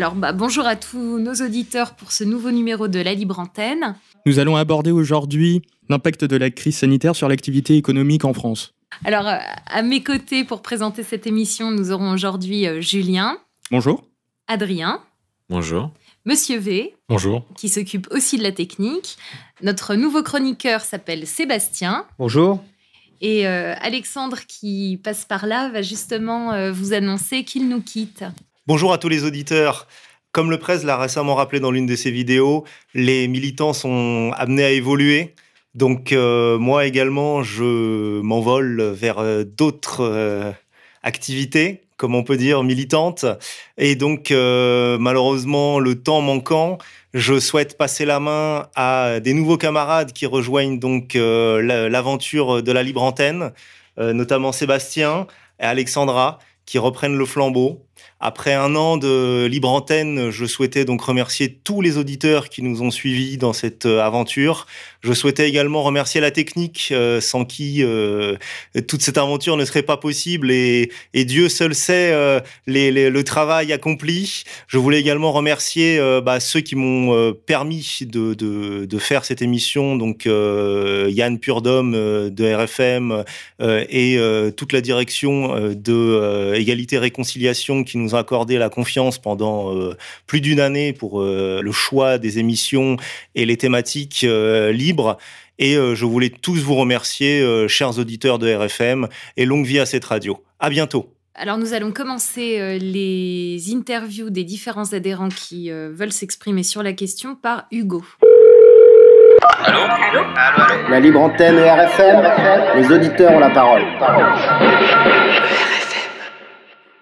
Alors, bah, bonjour à tous nos auditeurs pour ce nouveau numéro de La Libre Antenne. Nous allons aborder aujourd'hui l'impact de la crise sanitaire sur l'activité économique en France. Alors, euh, à mes côtés pour présenter cette émission, nous aurons aujourd'hui euh, Julien, Bonjour. Adrien, Bonjour. Monsieur V, Bonjour. qui s'occupe aussi de la technique. Notre nouveau chroniqueur s'appelle Sébastien. Bonjour. Et euh, Alexandre, qui passe par là, va justement euh, vous annoncer qu'il nous quitte. Bonjour à tous les auditeurs. Comme le presse l'a récemment rappelé dans l'une de ses vidéos, les militants sont amenés à évoluer. Donc euh, moi également, je m'envole vers euh, d'autres euh, activités, comme on peut dire, militantes. Et donc malheureusement, le temps manquant, je souhaite passer la main à des nouveaux camarades qui rejoignent donc la- l'aventure de la libre antenne, notamment Sébastien et Alexandra, qui reprennent le flambeau. Après un an de libre antenne, je souhaitais donc remercier tous les auditeurs qui nous ont suivis dans cette euh, aventure. Je souhaitais également remercier la technique, euh, sans qui euh, toute cette aventure ne serait pas possible et, et Dieu seul sait euh, les- les- le travail accompli. Je voulais également remercier euh, bah, ceux qui m'ont euh, permis de, de, de faire cette émission, donc euh, Yann Purdom de RFM et toute la direction de Égalité Réconciliation qui nous a accordé la confiance pendant plus d'une année pour le choix des émissions et les thématiques euh, Et euh, je voulais tous vous remercier, euh, chers auditeurs de RFM, et longue vie à cette radio. À bientôt. Alors, nous allons commencer euh, les interviews des différents adhérents qui euh, veulent s'exprimer sur la question par Hugo. La libre antenne et RFM, les auditeurs ont la parole.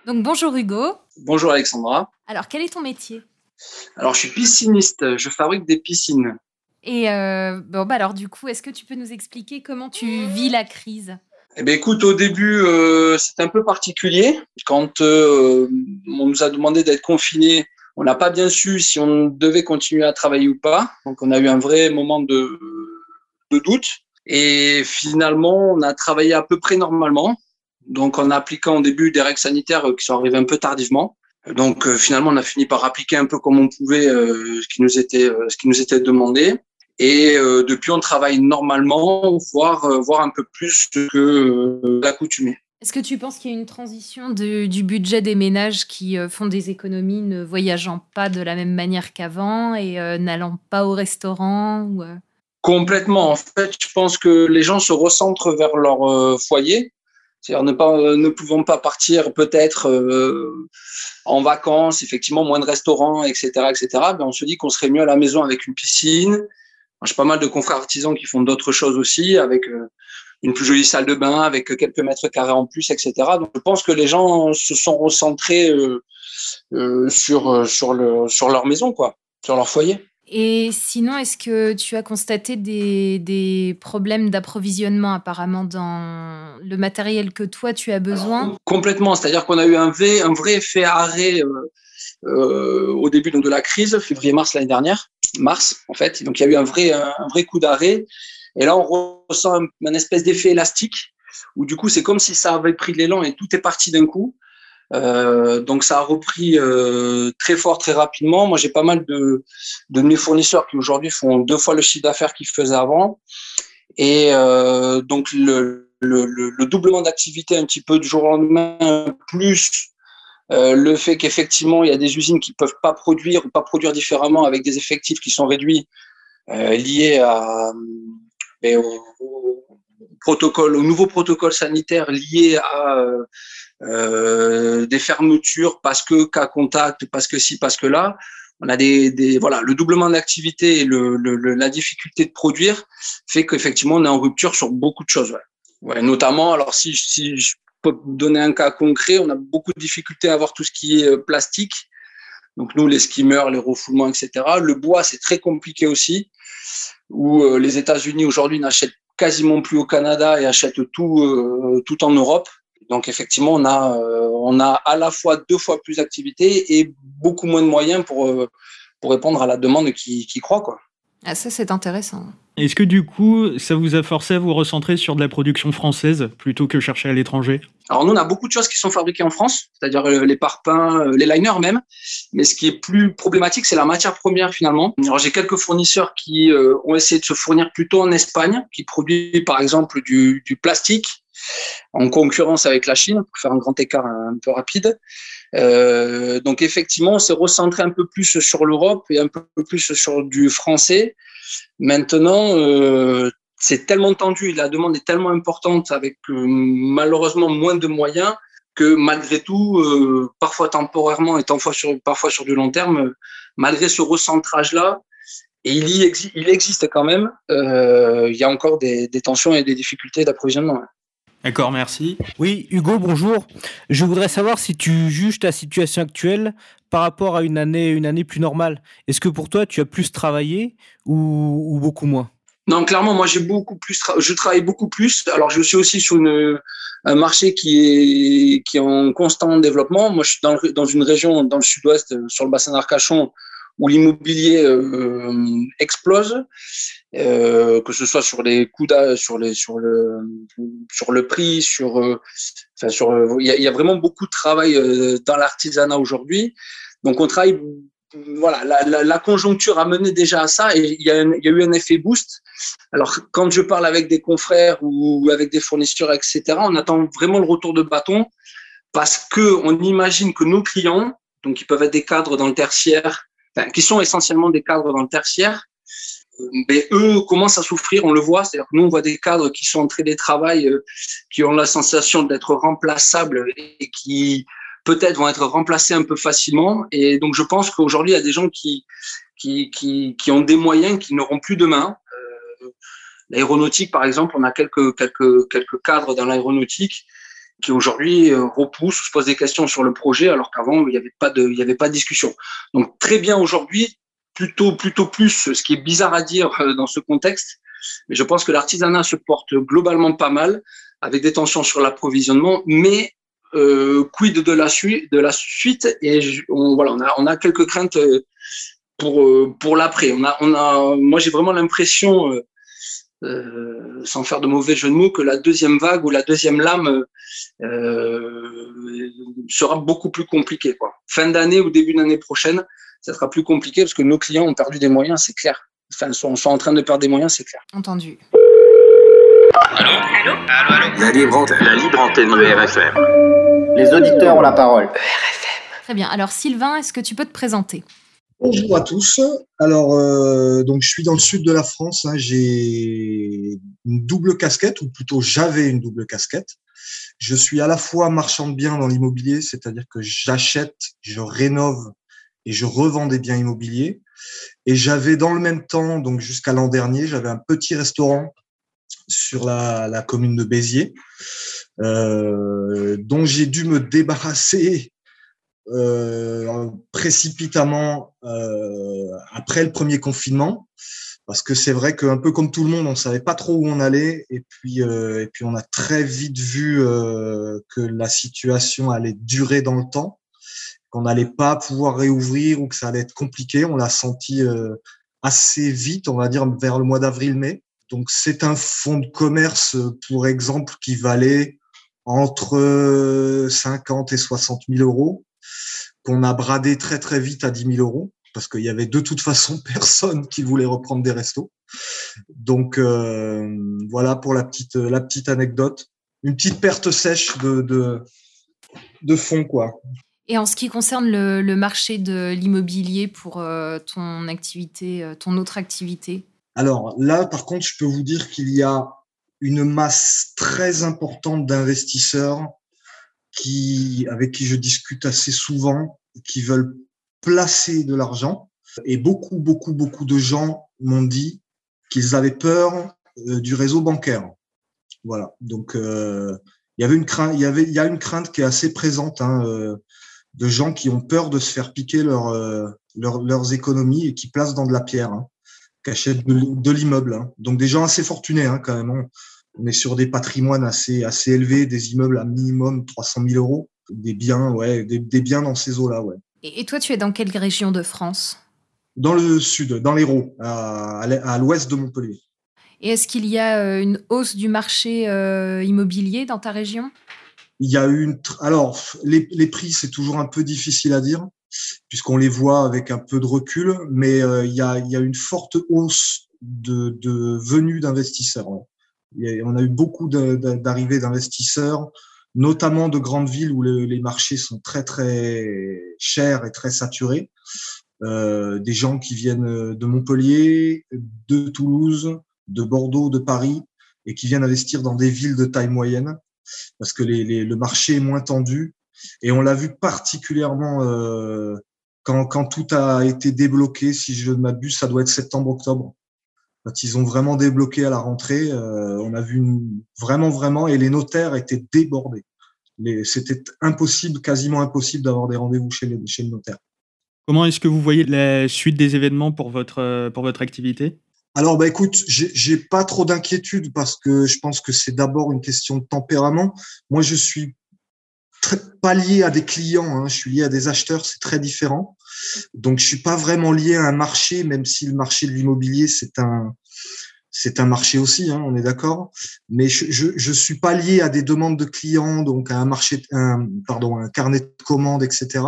Donc, bonjour Hugo. Bonjour Alexandra. Alors, quel est ton métier? Alors je suis pisciniste, je fabrique des piscines. Et euh, bon, bah alors, du coup, est-ce que tu peux nous expliquer comment tu vis la crise? Eh bien écoute, au début euh, c'était un peu particulier. Quand euh, on nous a demandé d'être confinés, on n'a pas bien su si on devait continuer à travailler ou pas. Donc on a eu un vrai moment de, doute. Et finalement, on a travaillé à peu près normalement. Donc en appliquant au début des règles sanitaires qui sont arrivées un peu tardivement. Donc euh, finalement, on a fini par appliquer un peu comme on pouvait ce qui nous était ce qui nous était demandé. Et euh, depuis, on travaille normalement, voire euh, voire un peu plus que euh, l'accoutumée. Est-ce que tu penses qu'il y a une transition de- du budget des ménages qui font des économies ne voyageant pas de la même manière qu'avant et n'allant pas au restaurant ou, Complètement. En fait, je pense que les gens se recentrent vers leur foyer. C'est-à-dire ne pas, ne pouvant pas partir peut-être euh, en vacances, effectivement, moins de restaurants, etc., etc. On se dit qu'on serait mieux à la maison avec une piscine. J'ai pas mal de confrères artisans qui font d'autres choses aussi, avec euh, une plus jolie salle de bain, avec quelques mètres carrés en plus, etc. Donc, je pense que les gens se sont recentrés euh, euh, sur euh, sur le sur leur maison, quoi, sur leur foyer. Et sinon, est-ce que tu as constaté des, des problèmes d'approvisionnement apparemment dans le matériel que toi tu as besoin? Complètement, c'est-à-dire qu'on a eu un vrai, un vrai effet arrêt euh, euh, au début donc, de la crise, février-mars l'année dernière, mars en fait. Donc il y a eu un vrai, un, vrai coup d'arrêt. Et là, on ressent un, espèce d'effet élastique où du coup, c'est comme si ça avait pris de l'élan et tout est parti d'un coup. Euh, donc ça a repris euh, très fort, très rapidement. Moi, j'ai pas mal de, de mes fournisseurs qui aujourd'hui font deux fois le chiffre d'affaires qu'ils faisaient avant. Et euh, donc le, le, le doublement d'activité un petit peu du jour au lendemain, plus euh, le fait qu'effectivement il y a des usines qui peuvent pas produire ou pas produire différemment avec des effectifs qui sont réduits euh, liés à mais au, au protocole, au nouveau protocole sanitaire lié à euh, euh, des fermetures parce que cas contact, parce que si, parce que là. On a des, des voilà le doublement d'activité et le, le, le, la difficulté de produire fait qu'effectivement on est en rupture sur beaucoup de choses. Ouais. Ouais, notamment, alors si, si je peux donner un cas concret, on a beaucoup de difficultés à avoir tout ce qui est plastique. Donc nous, les skimmers, les refoulements, etc. Le bois, c'est très compliqué aussi, où les États-Unis aujourd'hui n'achètent quasiment plus au Canada et achètent tout, tout en Europe. Donc effectivement, on a, on a à la fois deux fois plus d'activités et beaucoup moins de moyens pour, pour répondre à la demande qui, qui croît. Quoi. Ah, ça, c'est intéressant. Est-ce que du coup, ça vous a forcé à vous recentrer sur de la production française plutôt que chercher à l'étranger? Alors nous, on a beaucoup de choses qui sont fabriquées en France, c'est-à-dire euh, les parpaings, euh, les liners même. Mais ce qui est plus problématique, c'est la matière première finalement. Alors j'ai quelques fournisseurs qui euh, ont essayé de se fournir plutôt en Espagne, qui produisent par exemple du, du plastique en concurrence avec la Chine, pour faire un grand écart un peu rapide. Euh, donc effectivement, on s'est recentré un peu plus sur l'Europe et un peu plus sur du français. Maintenant, euh, c'est tellement tendu, la demande est tellement importante avec euh, malheureusement moins de moyens que malgré tout, euh, parfois temporairement et parfois sur, parfois sur du long terme, malgré ce recentrage-là, et il, y exi il existe quand même, il y a encore des, des tensions et des difficultés d'approvisionnement. D'accord, merci. Oui, Hugo, bonjour. Je voudrais savoir si tu juges ta situation actuelle par rapport à une année, une année plus normale. Est-ce que pour toi, tu as plus travaillé ou, ou beaucoup moins? Non, clairement, moi, j'ai beaucoup plus, je travaille beaucoup plus. Alors, je suis aussi sur une, un marché qui est, qui est en constant développement. Moi, je suis dans, dans une région dans le sud-ouest, sur le bassin d'Arcachon, où l'immobilier euh, explose, euh, que ce soit sur les coûts, sur les, sur le, sur le prix, sur, euh, enfin sur, il y, y, a, vraiment beaucoup de travail euh, dans l'artisanat aujourd'hui. Donc on travaille, voilà, la, la, la, conjoncture a mené déjà à ça et il y, a eu un effet boost. Alors quand je parle avec des confrères ou avec des fournisseurs, etc., on attend vraiment le retour de bâton parce que on imagine que nos clients, donc ils peuvent être des cadres dans le tertiaire enfin, qui sont essentiellement des cadres dans le tertiaire, mais eux commencent à souffrir, on le voit, c'est-à-dire que nous on voit des cadres qui sont en télétravail, euh, qui ont la sensation d'être remplaçables et qui peut-être vont être remplacés un peu facilement. Et donc je pense qu'aujourd'hui il y a des gens qui qui, qui, qui ont des moyens qui n'auront plus demain. Euh, l'aéronautique par exemple, on a quelques quelques quelques cadres dans l'aéronautique qui aujourd'hui euh, repoussent, se posent des questions sur le projet, alors qu'avant il n'y avait pas de, il y avait pas de discussion. Donc très bien aujourd'hui, plutôt plutôt plus, ce qui est bizarre à dire euh, dans ce contexte, mais je pense que l'artisanat se porte globalement pas mal, avec des tensions sur l'approvisionnement, mais euh, quid de la suite, de la suite? Et on, voilà, on a on a quelques craintes euh, pour pour l'après. On a on a, moi j'ai vraiment l'impression euh, sans faire de mauvais jeu de mots, que la deuxième vague ou la deuxième lame euh, sera beaucoup plus compliquée. Quoi. Fin d'année ou début d'année prochaine, ça sera plus compliqué parce que nos clients ont perdu des moyens, c'est clair. Enfin, sont, sont en train de perdre des moyens, c'est clair. Entendu. Allô Allô Allô, allô La libre antenne. La libre antenne de RFM. Les auditeurs ont la parole. RFM. Très bien. Alors, Sylvain, est-ce que tu peux te présenter? Bonjour à tous. Alors, euh, donc je suis dans le sud de la France. Hein. J'ai une double casquette, ou plutôt j'avais une double casquette. Je suis à la fois marchand de biens dans l'immobilier, c'est-à-dire que j'achète, je rénove et je revends des biens immobiliers. Et j'avais dans le même temps, donc jusqu'à l'an dernier, j'avais un petit restaurant sur la, commune de Béziers, euh, dont j'ai dû me débarrasser euh, précipitamment euh, après le premier confinement. Parce que c'est vrai qu'un peu comme tout le monde, on savait pas trop où on allait. Et puis et puis on a très vite vu que la situation allait durer dans le temps, qu'on n'allait pas pouvoir réouvrir ou que ça allait être compliqué. On l'a senti euh, assez vite, on va dire vers le mois d'avril-mai. Donc c'est un fonds de commerce, pour exemple, qui valait entre 50 et 60 000 euros qu'on a bradé très très vite à 10 000 euros parce qu'il y avait de toute façon personne qui voulait reprendre des restos. Donc euh, voilà pour la petite anecdote, une petite perte sèche de fonds quoi. Et en ce qui concerne le, marché de l'immobilier pour euh, ton activité, euh, ton autre activité? Alors là, par contre, je peux vous dire qu'il y a une masse très importante d'investisseurs qui, avec qui je discute assez souvent, qui veulent placer de l'argent. Et beaucoup, beaucoup, beaucoup de gens m'ont dit qu'ils avaient peur euh, du réseau bancaire. Voilà. Donc, il y avait une crainte, il y avait, il y a une crainte qui est assez présente hein, de gens qui ont peur de se faire piquer leur, euh, leur- leurs économies et qui placent dans de la pierre, hein, qui achètent de, de l'immeuble. hein. Donc, des gens assez fortunés hein, quand même. On est sur des patrimoines assez, assez élevés, des immeubles à minimum 300 000 euros, des biens, ouais, des, des biens dans ces eaux-là, ouais. Et, toi, tu es dans quelle région de France? Dans le sud, dans l'Hérault, à, à l'e- à l'ouest de Montpellier. Et est-ce qu'il y a euh, une hausse du marché euh, immobilier dans ta région? Il y a une. Alors, les, les prix, c'est toujours un peu difficile à dire, puisqu'on les voit avec un peu de recul, mais euh, il, y a, il y a une forte hausse de, de venue d'investisseurs. Il a- on a eu beaucoup d'arrivées d'investisseurs, notamment de grandes villes où le- les marchés sont très, très chers et très saturés. Euh, des gens qui viennent de Montpellier, de Toulouse, de Bordeaux, de Paris, et qui viennent investir dans des villes de taille moyenne parce que le marché est moins tendu. Et on l'a vu particulièrement euh, quand, tout a été débloqué, si je ne m'abuse, ça doit être septembre-octobre. Quand ils ont vraiment débloqué à la rentrée, euh, on a vu vraiment, vraiment, et les notaires étaient débordés. C'était impossible, quasiment impossible d'avoir des rendez-vous chez, les- chez le notaire. Comment est-ce que vous voyez la suite des événements pour votre, euh, pour votre activité? Alors, bah, écoute, j'ai pas trop d'inquiétude parce que je pense que c'est d'abord une question de tempérament. Moi, je suis très, pas lié à des clients, hein, je suis lié à des acheteurs, c'est très différent. Donc, je suis pas vraiment lié à un marché, même si le marché de l'immobilier, c'est un, c'est un marché aussi, hein, on est d'accord. Mais je, je, je suis pas lié à des demandes de clients, donc à un marché, un, pardon, un carnet de commandes, etc.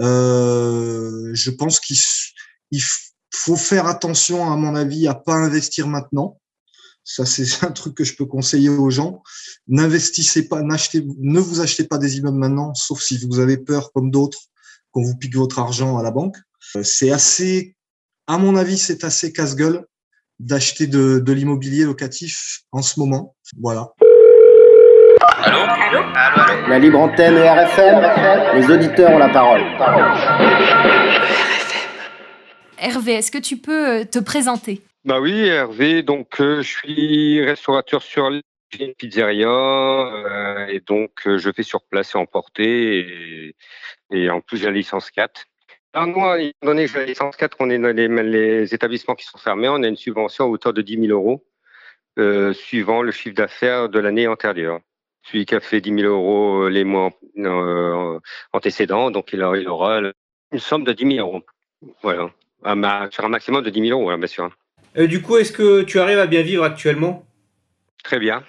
Euh, je pense qu'il il faut faire attention, à mon avis, à pas investir maintenant. Ça, c'est un truc que je peux conseiller aux gens. N'investissez pas, n'achetez, ne vous achetez pas des immeubles maintenant, sauf si vous avez peur, comme d'autres, qu'on vous pique votre argent à la banque. Euh, C'est assez, à mon avis, c'est assez casse-gueule d'acheter de, de l'immobilier locatif en ce moment. Voilà. La libre antenne RFM, les auditeurs ont la parole. Hervé, est-ce que tu peux euh, te présenter? Bah oui, Hervé, donc euh, je suis restaurateur sur une pizzeria euh, et donc je fais sur place et emporter et, et en plus j'ai la licence 4. Alors moi, étant donné que j'ai la licence 4, on est dans les, établissements qui sont fermés, on a une subvention à hauteur de 10 000 euros suivant le chiffre d'affaires de l'année antérieure. Celui qui a fait 10 000 euros les mois antécédents, donc il il aura une somme de 10 000 euros. Voilà. À ma- sur un maximum de 10 000 euros, hein, bien sûr. Euh, du coup, est-ce que tu arrives à bien vivre actuellement? Très bien.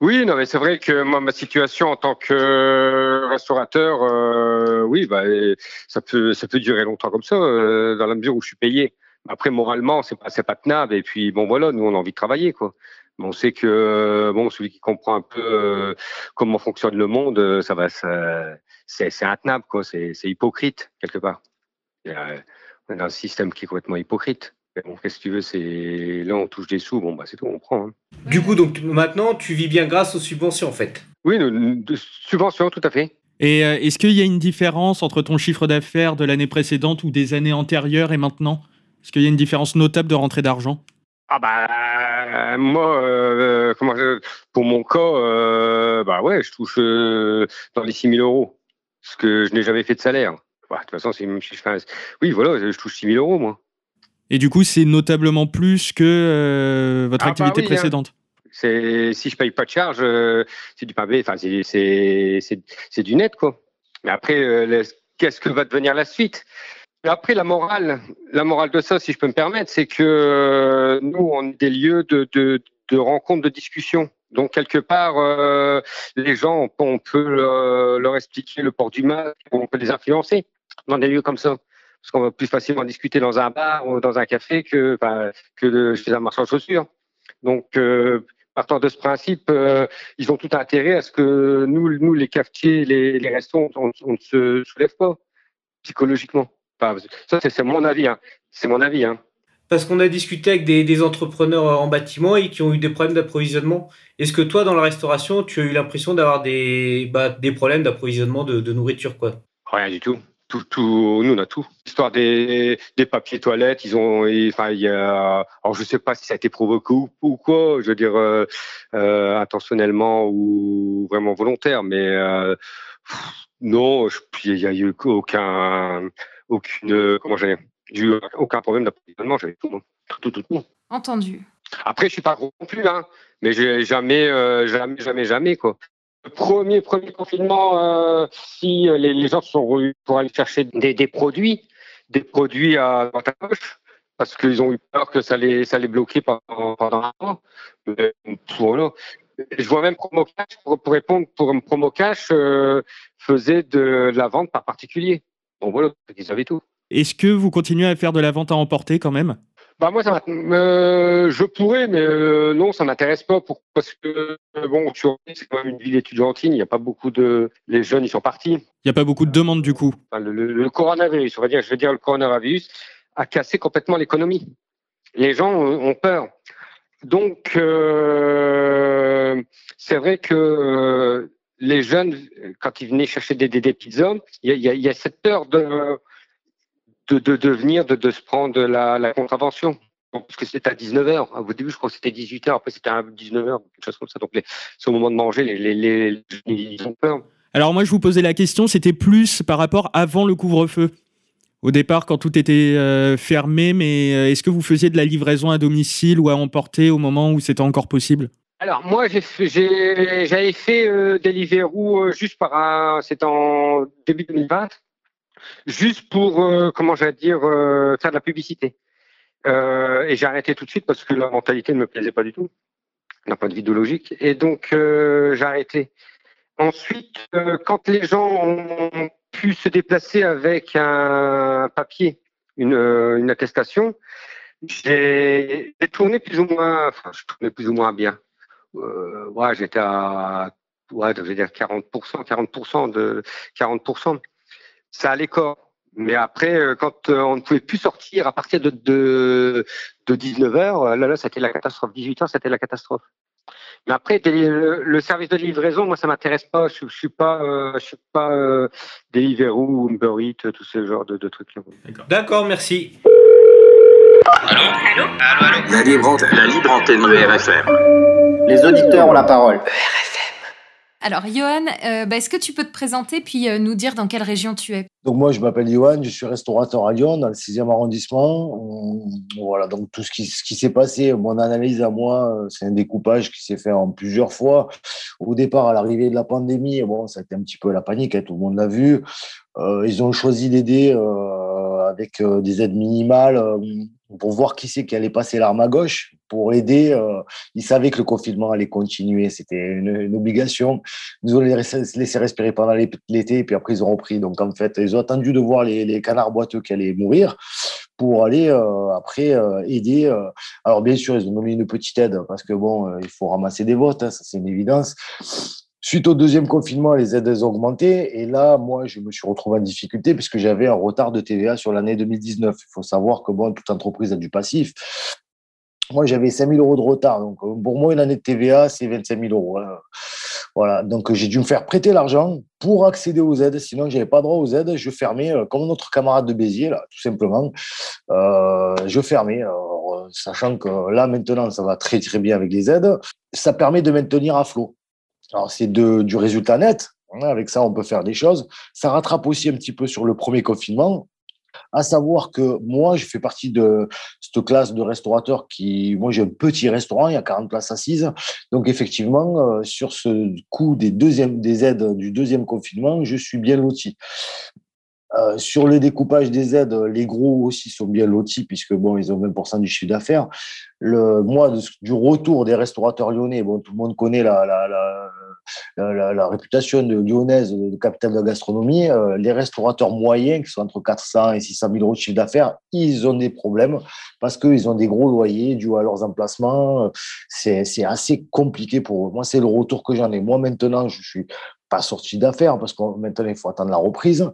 Oui, non, mais c'est vrai que moi, ma situation en tant que restaurateur, euh, oui, bah, ça peut, ça peut durer longtemps comme ça, euh, dans la mesure où je suis payé. Après, moralement, c'est pas, c'est pas tenable. Et puis, bon, voilà, nous, on a envie de travailler, quoi. Mais on sait que, bon, celui qui comprend un peu euh, comment fonctionne le monde, ça va, ça, c'est, c'est intenable, quoi. C'est, c'est hypocrite quelque part. Y a- on est dans un système qui est complètement hypocrite. Mais bon, qu'est-ce que tu veux, c'est là, on touche des sous, bon, bah, c'est tout, on prend. hein. Du coup, donc maintenant, tu vis bien grâce aux subventions, en fait. Oui, nous- nous- de subventions, tout à fait. Et euh, est-ce qu'il y a une différence entre ton chiffre d'affaires de l'année précédente ou des années antérieures et maintenant? Est-ce qu'il y a une différence notable de rentrée d'argent? Ah bah moi, euh, comment je- pour mon cas, euh, bah ouais, je touche euh, dans les 6 000 euros, parce que je n'ai jamais fait de salaire. Bah, de toute façon, c'est même si je fais un- Oui, voilà, je touche 6 000 euros, moi. Et du coup, c'est notablement plus que euh, votre Ah bah activité hein. précédente. C'est si je paye pas de charge, euh, c'est du pain enfin c'est du net quoi. Mais après, euh, qu'est-ce que va devenir la suite? Après la morale, la morale de ça, si je peux me permettre, c'est que nous on est des lieux de de, de rencontres, de discussions. Donc quelque part, les gens, on peut leur, leur expliquer le port du masque, on peut les influencer dans des lieux comme ça. Parce qu'on va plus facilement discuter dans un bar ou dans un café que, enfin, que de- chez un marchand de chaussures. Donc, euh, partant de ce principe, euh, ils ont tout intérêt à ce que nous, nous les cafetiers, les, les restaurants, on, on ne se soulève pas psychologiquement. Enfin, ça, c'est c'est mon avis. Hein. C'est mon avis. Hein. Parce qu'on a discuté avec des, des entrepreneurs en bâtiment et qui ont eu des problèmes d'approvisionnement. Est-ce que toi, dans la restauration, tu as eu l'impression d'avoir des, bah, des problèmes d'approvisionnement de, de nourriture, quoi? Rien du tout. Tout, tout, nous on a tout. L'histoire des, des papiers toilettes, ils ont, enfin, il y a, alors je sais pas si ça a été provoqué ou, quoi, je veux dire euh, euh, intentionnellement ou vraiment volontaire, mais euh, non, il y a eu aucun, aucune, comment j'ai, aucun problème d'approvisionnement, j'avais tout, tout, tout, tout. Entendu. Après, je suis pas gros non plus, hein, mais j'ai jamais, euh, jamais, jamais, jamais quoi. Premier, premier confinement, euh, si les, les, gens sont revenus pour aller chercher des, produits, des produits à droite à gauche, parce qu'ils ont eu peur que ça les, ça les bloquait pendant, pendant un an. Voilà. Je vois même Promocash, pour, pour répondre, pour Promocash euh, faisait de la vente par particulier. Bon voilà, ils avaient tout. Est-ce que vous continuez à faire de la vente à emporter quand même? Bah moi, ça euh, je pourrais, mais euh, non, ça m'intéresse pas. Pour, parce que euh, bon, c'est quand même une ville étudiantine. Il n'y a pas beaucoup de, les jeunes, ils sont partis. Il n'y a pas beaucoup de demandes du coup. Enfin, le, le, coronavirus, on va dire, je veux dire, le coronavirus a cassé complètement l'économie. Les gens ont peur. Donc, euh, c'est vrai que les jeunes, quand ils venaient chercher des, des, des pizzas, il y a cette peur de de, de, de venir, de, de se prendre la, la contravention. Parce que c'était à 19h. Au début, je crois que c'était 18h. Après, c'était à 19h, quelque chose comme ça. Donc, c'est au moment de manger, les, les, les, ils ont peur. Alors, moi, je vous posais la question, c'était plus par rapport avant le couvre-feu. Au départ, quand tout était euh, fermé, mais euh, est-ce que vous faisiez de la livraison à domicile ou à emporter au moment où c'était encore possible? Alors moi, j'avais fait euh, Deliveroo euh, juste par un, c'était en début 2020 juste pour, euh, comment j'allais dire, euh, faire de la publicité. Euh, et j'ai arrêté tout de suite parce que la mentalité ne me plaisait pas du tout, d'un point de vue. Et donc, j'ai arrêté. Ensuite, quand les gens ont pu se déplacer avec un papier, une, une attestation, j'ai tourné plus ou moins, je plus ou moins bien. Ouais, j'étais à, je vais dire 40%, 40% de 40% ça allait corps. Mais après, euh, quand euh, on ne pouvait plus sortir à partir de, de, de 19h, là, là, c'était la catastrophe. 18h, c'était la catastrophe. Mais après, le, service de livraison, moi, ça m'intéresse pas. Je, je suis pas, euh, je suis pas euh, Deliveroo Uber Eats, tout ce genre de, de trucs. D'accord, merci. Allô Allô Allô, allô La libre antenne, la libre antenne de RFM. Les auditeurs ont la parole. Alors, Johan, euh, bah, est-ce que tu peux te présenter puis euh, nous dire dans quelle région tu es? Donc, moi, je m'appelle Johan, je suis restaurateur à Lyon, dans le 6e arrondissement. Voilà, donc tout ce qui, s'est passé, mon analyse à moi, euh, c'est un découpage qui s'est fait en plusieurs fois. Au départ, à l'arrivée de la pandémie, bon, ça a été un petit peu la panique, hein, tout le monde l'a vu. Ils ont choisi d'aider avec des aides minimales pour voir qui c'est qui allait passer l'arme à gauche, pour aider. Euh, ils savaient que le confinement allait continuer, c'était une, obligation. Ils ont laissé respirer pendant l'été, puis après ils ont repris. Donc en fait, ils ont attendu de voir les, canards boiteux qui allaient mourir pour aller euh, après euh, aider. Alors bien sûr, ils ont donné une petite aide parce que bon, il faut ramasser des votes, hein, ça c'est une évidence. Suite au deuxième confinement, les aides ont augmenté. Et là, moi, je me suis retrouvé en difficulté puisque j'avais un retard de TVA sur l'année 2019. Il faut savoir que bon, toute entreprise a du passif. Moi, j'avais 5 000 euros de retard. Donc, pour moi, une année de TVA, c'est 25 000 euros. Hein. Voilà. Donc, j'ai dû me faire prêter l'argent pour accéder aux aides. Sinon, je n'avais pas droit aux aides. Je fermais, comme notre camarade de Béziers, là, tout simplement. Euh, je fermais. Alors, sachant que là, maintenant, ça va très, très bien avec les aides. Ça permet de maintenir à flot. Alors, c'est du résultat net. Avec ça, on peut faire des choses. Ça rattrape aussi un petit peu sur le premier confinement. À savoir que moi, je fais partie de cette classe de restaurateurs qui, moi, j'ai un petit restaurant, il y a 40 places assises. Donc, effectivement, euh, sur ce coût des, deuxième, des aides du deuxième confinement, je suis bien loti. Euh, sur le découpage des aides, les gros aussi sont bien lotis puisque bon, ils ont 20% du chiffre d'affaires. Le mois du retour des restaurateurs lyonnais, bon, tout le monde connaît la, la, la réputation de lyonnaise de capitale de la gastronomie. Euh, les restaurateurs moyens, qui sont entre 400 et 600 000 euros de chiffre d'affaires, ils ont des problèmes parce qu'ils ont des gros loyers dus à leurs emplacements. C'est assez compliqué pour eux. Moi, c'est le retour que j'en ai. Moi, maintenant, je suis pas sorti d'affaires parce que maintenant, il faut attendre la reprise.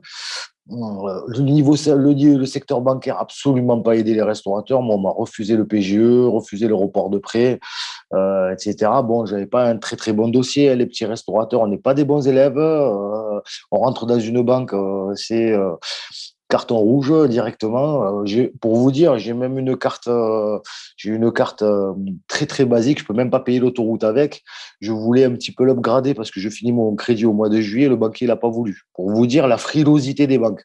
Le niveau, le, secteur bancaire absolument pas aidé les restaurateurs. Moi, on m'a refusé le PGE, refusé le report de prêt. euh, etc. Bon, j'avais pas un très très bon dossier. Les petits restaurateurs, on n'est pas des bons élèves. Euh, on rentre dans une banque, euh, c'est carton rouge directement. pour vous dire, j'ai même une carte, j'ai une carte très très basique. Je peux même pas payer l'autoroute avec. Je voulais un petit peu l'upgrader parce que je finis mon crédit au mois de juillet. Le banquier l'a pas voulu. Pour vous dire la frilosité des banques.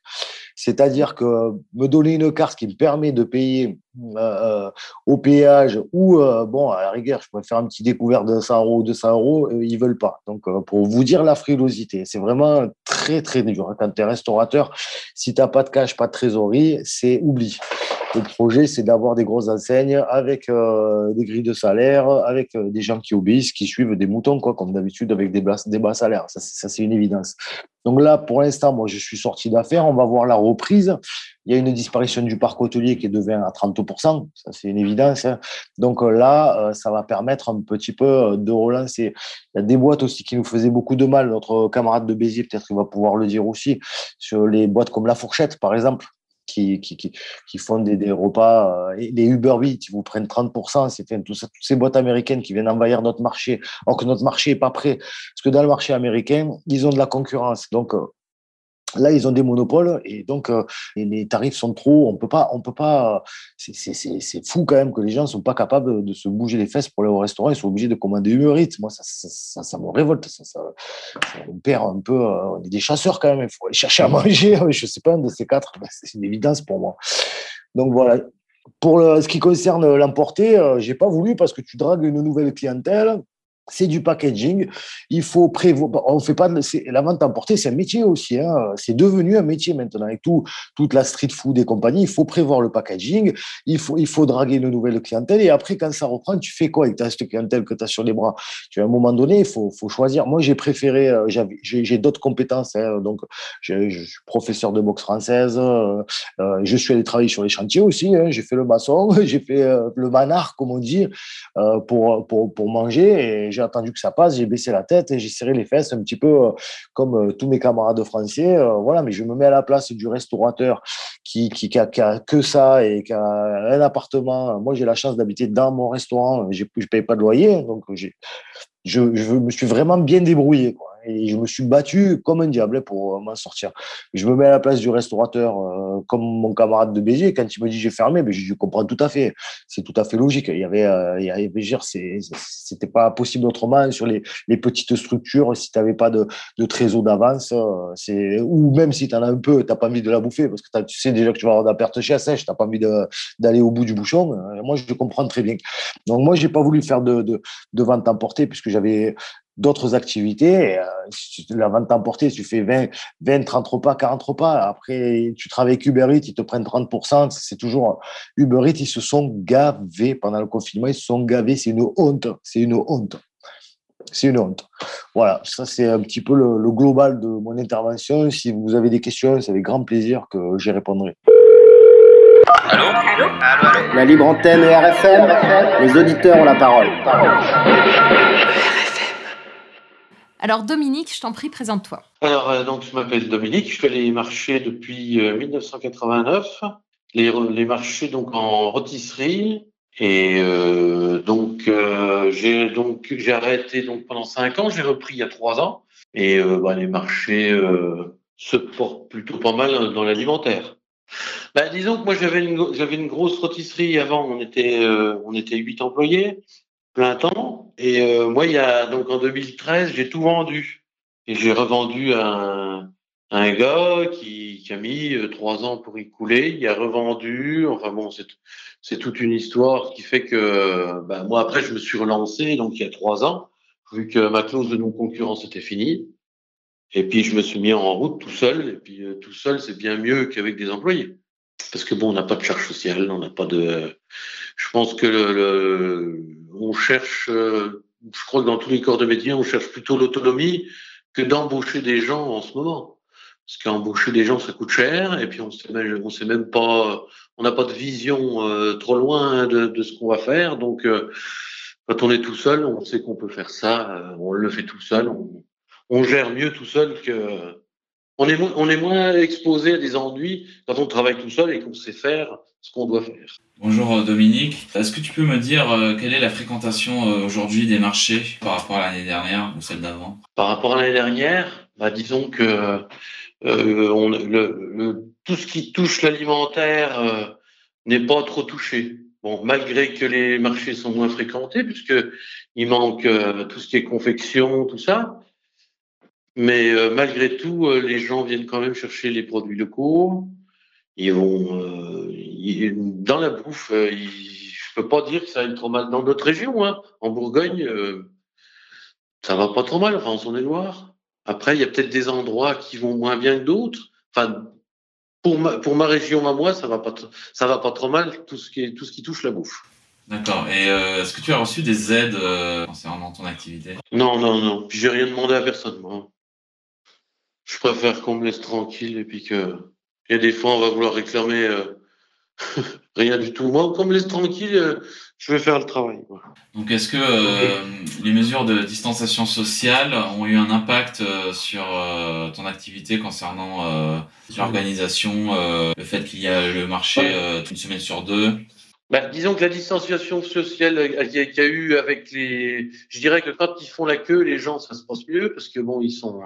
C'est-à-dire que me donner une carte qui me permet de payer euh, euh, au péage ou, euh, bon, à la rigueur, je pourrais faire un petit découvert de 100 euros, 200 euros, ils veulent pas. Donc, pour vous dire la frilosité, c'est vraiment très, très dur. Quand tu es restaurateur, si tu n'as pas de cash, pas de trésorerie, c'est oubli. Le projet, c'est d'avoir des grosses enseignes avec des grilles de salaire, avec des gens qui obéissent, qui suivent des moutons, quoi, comme d'habitude, avec des bas, salaires. Ça, c'est une évidence. Donc là, pour l'instant, moi, je suis sorti d'affaires. On va voir la reprise. Il y a une disparition du parc hôtelier qui est de 20 à 30%. Ça, c'est une évidence. Hein. Donc euh, là, euh, ça va permettre un petit peu euh, de relancer. Il y a des boîtes aussi qui nous faisaient beaucoup de mal. Notre camarade de Béziers, peut-être, il va pouvoir le dire aussi, sur les boîtes comme La Fourchette, par exemple qui, font des, des repas, euh, les Uber Eats, ils vous prennent 30%, c'est tout ça, toutes ces boîtes américaines qui viennent envahir notre marché, alors que notre marché n'est pas prêt. Parce que dans le marché américain, ils ont de la concurrence. Donc, euh, Là, ils ont des monopoles et donc euh, les tarifs sont trop. On peut pas, on peut pas. C'est fou quand même que les gens sont pas capables de se bouger les fesses pour aller au restaurant. Ils sont obligés de commander Uber Eats. Moi, ça, ça, ça, me révolte. Ça, on perd un peu. Euh, on est des chasseurs quand même. Il faut aller chercher à manger. Je sais pas un de ces quatre. C'est une évidence pour moi. Donc voilà. Pour ce qui concerne l'emporter, euh, j'ai pas voulu parce que tu dragues une nouvelle clientèle c'est du packaging. Il faut prévoir. On fait pas la vente emportée, c'est un métier aussi. Hein. C'est devenu un métier maintenant avec tout, toute la street food et compagnie. Il faut prévoir le packaging. Il faut, il faut draguer une nouvelle clientèle. Et après, quand ça reprend, tu fais quoi? Avec cette clientèle que tu as sur les bras À un moment donné, il faut, faut choisir. Moi, j'ai préféré. Euh, j'ai d'autres compétences. Hein. Donc, je, suis professeur de boxe française. Euh, euh, je suis allé travailler sur les chantiers aussi. Hein. J'ai fait le maçon. J'ai fait le manard, comme on dit, pour, pour, pour manger. J'ai attendu que ça passe, j'ai baissé la tête et j'ai serré les fesses un petit peu euh, comme euh, tous mes camarades français. Euh, voilà, mais je me mets à la place du restaurateur qui, qui, a, que ça et qui a un appartement. Moi, j'ai la chance d'habiter dans mon restaurant. Je ne paye pas de loyer, donc je, je, me suis vraiment bien débrouillé. Et je me suis battu comme un diable pour euh, m'en sortir. Je me mets à la place du restaurateur, euh, comme mon camarade de Béziers, quand il me dit j'ai fermé, mais je, comprends tout à fait. C'est tout à fait logique. Il y avait, euh, il y avait c'était pas possible autrement sur les, petites structures. Si tu n'avais pas de, trésor d'avance, ou même si tu en as un peu, tu n'as pas envie de la bouffer parce que tu sais déjà que tu vas avoir de la perte chez sèche, tu n'as pas envie d'aller au bout du bouchon. Moi, je comprends très bien. Donc moi, j'ai pas voulu faire de, de vente emportée puisque j'avais d'autres activités. Euh, la vente emportée, tu fais 20, 20, 30 repas, 40 repas. Après, tu travailles avec Uber Eats, ils te prennent 30%. C'est toujours Uber Eats, ils se sont gavés pendant le confinement. Ils se sont gavés. C'est une honte. C'est une honte. C'est une honte. Voilà, ça c'est un petit peu le, global de mon intervention. Si vous avez des questions, c'est avec grand plaisir que j'y répondrai. Allô? Allô, allô La libre antenne RFM, les auditeurs ont la parole. Alors Dominique, je t'en prie, présente-toi. Alors euh, donc je m'appelle Dominique, je fais les marchés depuis 1989, euh, les, marchés donc en rôtisserie. Et euh, donc j'ai donc j'ai arrêté donc pendant cinq ans, j'ai repris il y a trois ans. Et bah, les marchés se portent plutôt pas mal dans l'alimentaire. Bah, disons que moi j'avais une j'avais une grosse rôtisserie avant, on était on était huit employés plein temps. Et euh, moi, il y a donc en 2013, j'ai tout vendu. Et j'ai revendu un, un gars qui, qui, a mis euh, trois ans pour y couler. Il a revendu. Enfin bon, c'est toute une histoire qui fait que ben, moi, après, je me suis relancé, donc il y a trois ans, vu que ma clause de non-concurrence était finie. Et puis, je me suis mis en route tout seul. Et puis, euh, tout seul, c'est bien mieux qu'avec des employés. Parce que bon, on n'a pas de charge sociale, on n'a pas de. Je pense que le, on cherche, euh, je crois que dans tous les corps de métier, on cherche plutôt l'autonomie que d'embaucher des gens en ce moment. Parce qu'embaucher des gens, ça coûte cher, et puis on sait même, sait même pas, on n'a pas de vision euh, trop loin de, de ce qu'on va faire. Donc, euh, quand on est tout seul, on sait qu'on peut faire ça, on le fait tout seul, on, on gère mieux tout seul que on est, on est moins exposé à des ennuis quand on travaille tout seul et qu'on sait faire ce qu'on doit faire. Bonjour euh, Dominique, est-ce que tu peux me dire euh, quelle est la fréquentation euh, aujourd'hui des marchés par rapport à l'année dernière ou celle d'avant? Par rapport à l'année dernière, bah, disons que on, le, tout ce qui touche l'alimentaire n'est pas trop touché. Bon, malgré que les marchés sont moins fréquentés, puisque il manque tout ce qui est confection, tout ça, mais euh, malgré tout, euh, les gens viennent quand même chercher les produits locaux. Ils vont euh, dans la bouffe. Ils, je peux pas dire que ça aille trop mal dans notre région. Hein. En Bourgogne, ça va pas trop mal. Enfin, en Saône-et-Loire. Après, il y a peut-être des endroits qui vont moins bien que d'autres. Enfin, pour ma, pour ma région à moi, ça va pas ça va pas trop mal tout ce qui est, tout ce qui touche la bouffe. D'accord. Et est-ce que tu as reçu des aides concernant ton activité? Non, non, non. J'ai rien demandé à personne. Moi je préfère qu'on me laisse tranquille et puis que. Il y a des fois, on va vouloir réclamer euh, rien du tout. Moi, qu'on me laisse tranquille, euh, je vais faire le travail. Donc, est-ce que euh, les mesures de distanciation sociale ont eu un impact sur ton activité concernant l'organisation, le fait qu'il y a le marché une semaine sur deux? Bah, disons que la distanciation sociale qu'il y a eu avec les, je dirais que quand ils font la queue, les gens, ça se passe mieux parce que bon, ils sont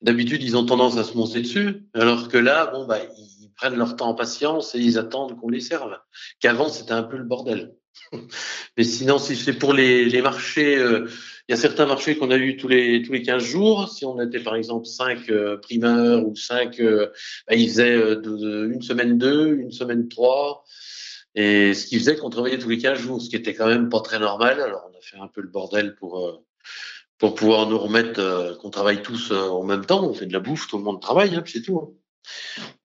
D'habitude, ils ont tendance à se monter dessus, alors que là, bon, bah, ils prennent leur temps en patience et ils attendent qu'on les serve. Qu'avant, c'était un peu le bordel. Mais sinon, si c'est pour les, marchés, euh, il y a certains marchés qu'on a eu tous les tous les 15 jours. Si on était par exemple 5 euh, primeurs ou 5, euh, bah, ils faisaient une semaine 2, une semaine 3. Et ce qui faisait qu'on travaillait tous les 15 jours, ce qui était quand même pas très normal. Alors on a fait un peu le bordel pour pour pouvoir nous remettre, euh, qu'on travaille tous euh, en même temps. On fait de la bouffe, tout le monde travaille, hein, c'est tout. Hein.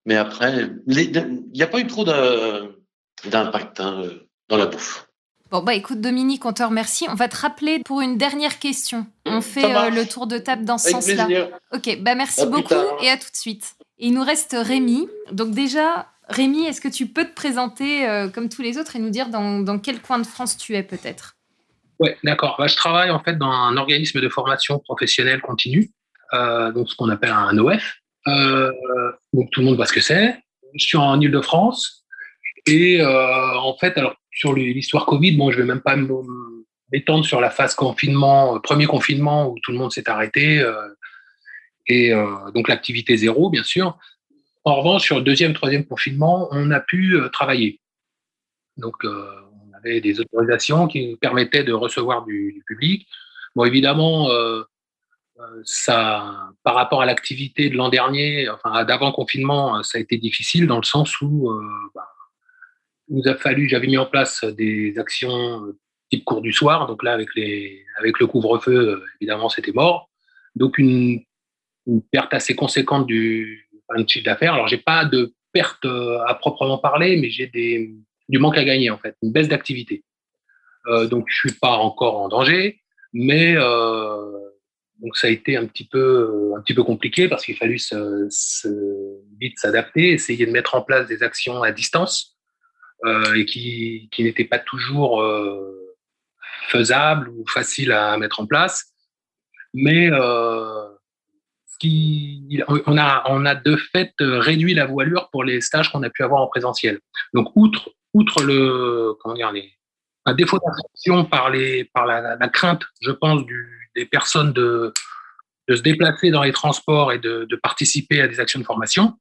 Mais après, il n'y a pas eu trop d'impact hein, dans la bouffe. Bon, bah écoute, Dominique, on te remercie. On va te rappeler pour une dernière question. On fait euh, le tour de table dans ce sens-là. Ok, bah merci beaucoup et à tout de suite. Et il nous reste Rémi. Donc, déjà, Rémi, est-ce que tu peux te présenter comme tous les autres et nous dire dans quel coin de France tu es peut-être? Oui, d'accord. Bah, je travaille en fait dans un organisme de formation professionnelle continue, euh, donc ce qu'on appelle un OF. Euh, donc tout le monde voit ce que c'est. Je suis en Ile-de-France et euh, en fait, alors sur l'histoire Covid, bon, je vais même pas m'étendre sur la phase confinement, premier confinement où tout le monde s'est arrêté et donc l'activité zéro, bien sûr. En revanche, sur le deuxième, troisième confinement, on a pu travailler. Donc, des autorisations qui permettaient de recevoir du, public. Bon, évidemment, euh, euh, ça, par rapport à l'activité de l'an dernier, enfin d'avant confinement, euh, ça a été difficile dans le sens où bah, il nous a fallu, j'avais mis en place des actions type cours du soir, donc là avec les, avec le couvre-feu, évidemment, c'était mort. Donc une, perte assez conséquente du, du chiffre d'affaires. Alors j'ai pas de perte à proprement parler, mais j'ai du manque à gagner, en fait, une baisse d'activité. Euh, donc, je suis pas encore en danger, mais euh, donc ça a été un petit peu, un petit peu compliqué parce qu'il fallu se, vite s'adapter, essayer de mettre en place des actions à distance euh, et qui, qui n'étaient pas toujours euh, faisables ou faciles à mettre en place. Mais euh, on, a, on a de fait réduit la voilure pour les stages qu'on a pu avoir en présentiel. Donc, outre outre le, comment dire, un défaut d'information par, les, par la, crainte, je pense, des personnes de, de se déplacer dans les transports et de, participer à des actions de formation,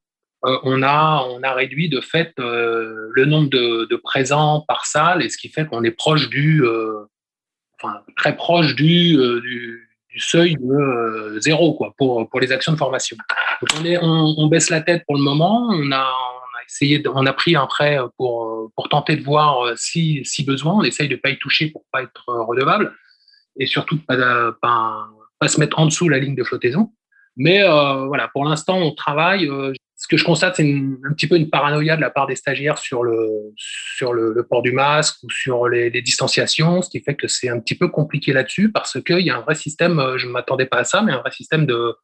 euh, on, a, on a réduit de fait euh, le nombre de, présents par salle, et ce qui fait qu'on est proche du, euh, enfin, très proche du, du, du seuil de zéro quoi, pour, pour les actions de formation. Donc on, est, on, on, baisse la tête pour le moment, on a, on a pris un prêt pour, pour tenter de voir euh, si, si besoin. On essaye de ne pas y toucher pour ne pas être euh, redevable et surtout de ne pas, pas, se mettre en dessous la ligne de flottaison. Mais euh, voilà, pour l'instant, on travaille. Ce que je constate, c'est un petit peu une paranoïa de la part des stagiaires sur le, le, port du masque ou sur les, distanciations, ce qui fait que c'est un petit peu compliqué là-dessus parce qu'il y a un vrai système, je ne m'attendais pas à ça, mais un vrai système de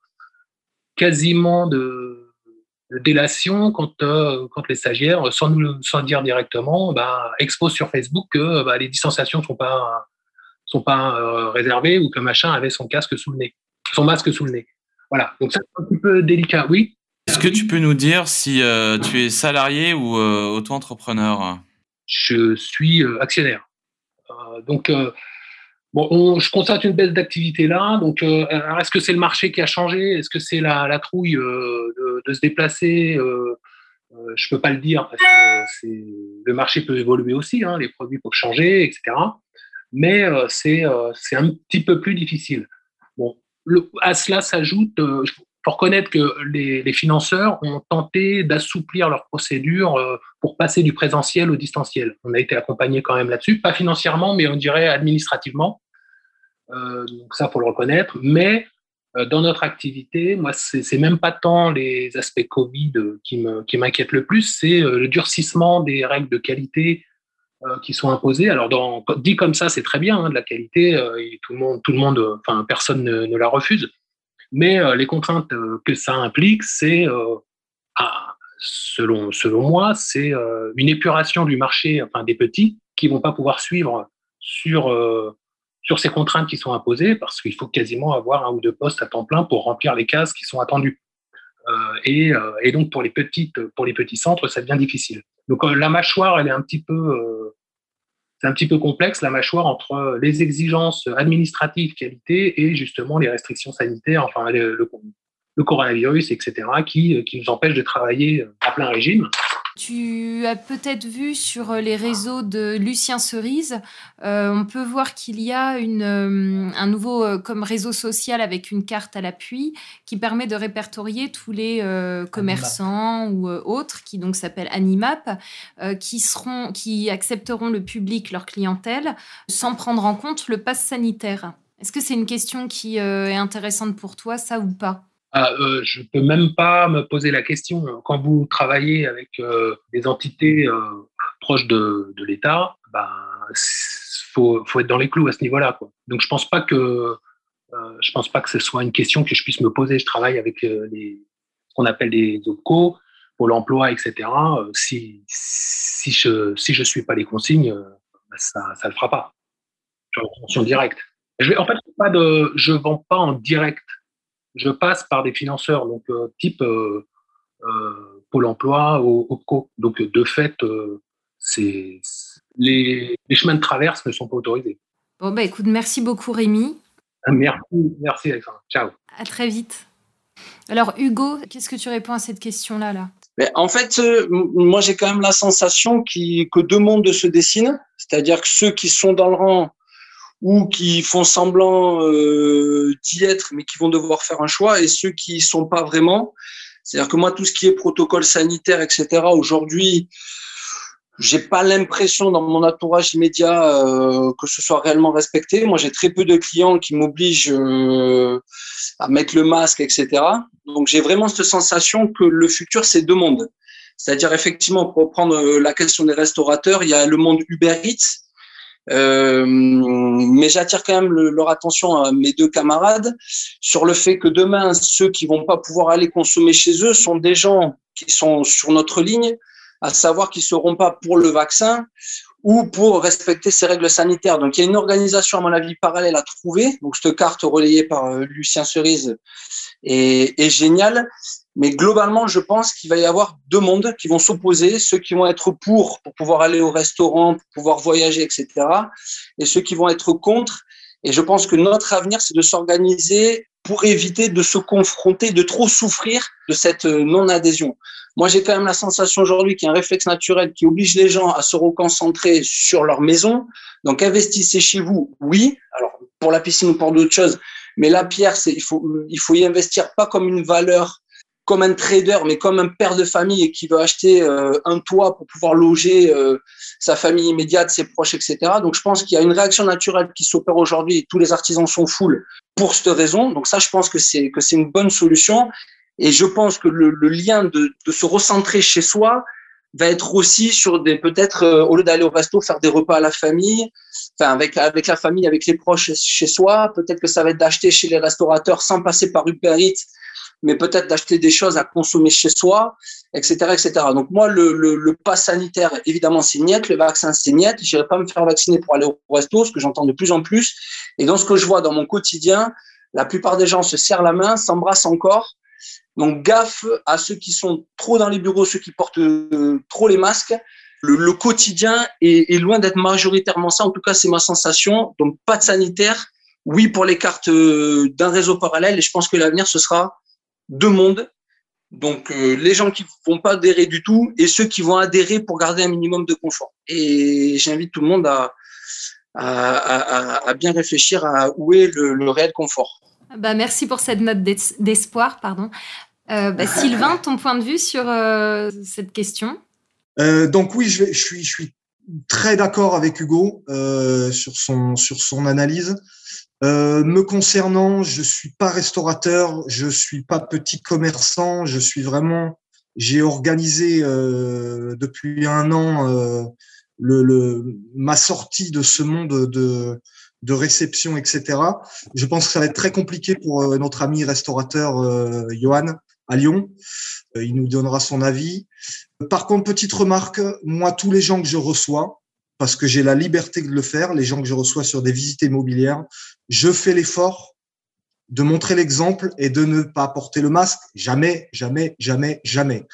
quasiment de délation quand, euh, quand les stagiaires, sans nous sans dire directement, bah, exposent sur Facebook que bah, les distanciations ne sont pas, euh, réservées ou que machin avait son casque sous le nez, son masque sous le nez. Voilà, donc c'est un petit peu délicat, oui? Est-ce que tu peux nous dire si tu es salarié ou auto-entrepreneur? Je suis actionnaire. donc, bon, je constate une baisse d'activité là. Donc, est-ce que c'est le marché qui a changé? Est-ce que c'est la, trouille de, se déplacer? Euh, je peux pas le dire parce que le marché peut évoluer aussi, hein, les produits peuvent changer, etc. Mais euh, euh, c'est un petit peu plus difficile. Bon, à cela s'ajoute, faut reconnaître que les, financeurs ont tenté d'assouplir leurs procédures pour passer du présentiel au distanciel. On a été accompagné quand même là-dessus, pas financièrement, mais on dirait administrativement. donc ça, faut le reconnaître. Mais euh, dans notre activité, moi, c'est même pas tant les aspects Covid euh, qui m'inquiètent le plus, c'est euh, le durcissement des règles de qualité qui sont imposées. Alors, dit comme ça, c'est très bien, hein, de la qualité, tout le monde, tout le monde, enfin, personne ne, la refuse. Mais les contraintes que ça implique, c'est, ah, selon, selon moi, c'est une épuration du marché, enfin, des petits, qui vont pas pouvoir suivre sur sur ces contraintes qui sont imposées, parce qu'il faut quasiment avoir un ou deux postes à temps plein pour remplir les cases qui sont attendues. Euh, euh, et, donc pour les petites, pour les petits centres, ça devient difficile. Donc euh, la mâchoire, elle est un petit peu, c'est un petit peu complexe la mâchoire entre les exigences administratives qualité et justement les restrictions sanitaires, enfin le, le coronavirus, etc., qui, qui nous empêchent de travailler à plein régime. Tu as peut-être vu sur les réseaux de Lucien Cerise, euh, on peut voir qu'il y a une, euh, un nouveau euh, comme réseau social avec une carte à l'appui qui permet de répertorier tous les commerçants ou autres qui donc s'appelle Animap, qui seront, qui accepteront le public, leur clientèle, sans prendre en compte le pass sanitaire. Est-ce que c'est une question qui est intéressante pour toi, ça ou pas? Euh, je ne peux même pas me poser la question. Quand vous travaillez avec euh, des entités euh, proches de, l'État, il ben, faut, faut, être dans les clous à ce niveau-là. Donc, je pense pas que je pense pas que ce soit une question que je puisse me poser. Je travaille avec les, ce qu'on appelle des OPCO, pour l'emploi, etc. si, si je si je suis pas les consignes, ben, ça ne le fera pas. Je en en fait, je vends pas en direct je passe par des financeurs, donc euh, type euh, euh, Pôle emploi ou OPCO. Donc, de fait, c'est les, chemins de traverse ne sont pas autorisés. Bon, bah écoute, merci beaucoup Rémi. Merci, merci Alexandre. Ciao. À très vite. Alors Hugo, qu'est-ce que tu réponds à cette question-là là? En fait, moi j'ai quand même la sensation que deux mondes se dessinent, c'est-à-dire que ceux qui sont dans le rang ou qui font semblant euh, d'y être, mais qui vont devoir faire un choix, et ceux qui sont pas vraiment. C'est-à-dire que moi, tout ce qui est protocole sanitaire, etc., aujourd'hui, j'ai pas l'impression dans mon entourage immédiat euh, que ce soit réellement respecté. Moi, j'ai très peu de clients qui m'obligent euh, à mettre le masque, etc. Donc, j'ai vraiment cette sensation que le futur, c'est deux mondes. C'est-à-dire, effectivement, pour prendre la question des restaurateurs, il y a le monde Uber Eats, euh, mais j'attire quand même leur attention à mes deux camarades sur le fait que demain, ceux qui vont pas pouvoir aller consommer chez eux sont des gens qui sont sur notre ligne, à savoir qu'ils seront pas pour le vaccin ou pour respecter ces règles sanitaires. Donc il y a une organisation, à mon avis, parallèle à trouver. Donc cette carte relayée par euh, Lucien Cerise est, est géniale. Mais globalement, je pense qu'il va y avoir deux mondes qui vont s'opposer, ceux qui vont être pour, pour pouvoir aller au restaurant, pour pouvoir voyager, etc., et ceux qui vont être contre. Et je pense que notre avenir, c'est de s'organiser pour éviter de se confronter, de trop souffrir de cette non-adhésion. Moi, j'ai quand même la sensation aujourd'hui qu'il y a un réflexe naturel qui oblige les gens à se reconcentrer sur leur maison. Donc, investissez chez vous, oui. Alors, pour la piscine ou pour d'autres choses. Mais la pierre, il faut y investir pas comme une valeur comme un trader, mais comme un père de famille qui veut acheter euh, un toit pour pouvoir loger euh, sa famille immédiate, ses proches, etc. Donc, je pense qu'il y a une réaction naturelle qui s'opère aujourd'hui et tous les artisans sont full pour cette raison. Donc, ça, je pense que c'est que c'est une bonne solution. Et je pense que le, lien de, de, se recentrer chez soi va être aussi sur des peut-être euh, au lieu d'aller au resto faire des repas à la famille, enfin avec avec la famille, avec les proches chez soi. Peut-être que ça va être d'acheter chez les restaurateurs sans passer par Uber Eats mais peut-être d'acheter des choses à consommer chez soi, etc., etc. Donc moi, le, le, le pass sanitaire, évidemment, c'est niette, le vaccin, c'est niette. Je n'irai pas me faire vacciner pour aller au resto, ce que j'entends de plus en plus. Et dans ce que je vois dans mon quotidien, la plupart des gens se serrent la main, s'embrassent encore, Donc gaffe à ceux qui sont trop dans les bureaux, ceux qui portent euh, trop les masques. Le, quotidien est, loin d'être majoritairement ça. En tout cas, c'est ma sensation. Donc pas de sanitaire. Oui pour les cartes euh, d'un réseau parallèle. Et je pense que l'avenir ce sera deux mondes. Donc euh, les gens qui vont pas adhérer du tout et ceux qui vont adhérer pour garder un minimum de confort. Et j'invite tout le monde à, à, bien réfléchir à où est le, réel confort. Bah, merci pour cette note d'espoir. pardon. Euh, bah, Sylvain, ton point de vue sur euh, cette question? Euh, Donc oui, je, suis, je suis très d'accord avec Hugo sur, son, sur son analyse. Me concernant, je suis pas restaurateur, je suis pas petit commerçant, je suis vraiment, j'ai organisé depuis un an le, le, ma sortie de ce monde de, de réception, etc. Je pense que ça va être très compliqué pour euh, notre ami restaurateur euh, Johan à Lyon. Euh, il nous donnera son avis. Par contre, petite remarque, moi, tous les gens que je reçois, parce que j'ai la liberté de le faire, les gens que je reçois sur des visites immobilières, je fais l'effort de montrer l'exemple et de ne pas porter le masque. Jamais, jamais, jamais, jamais.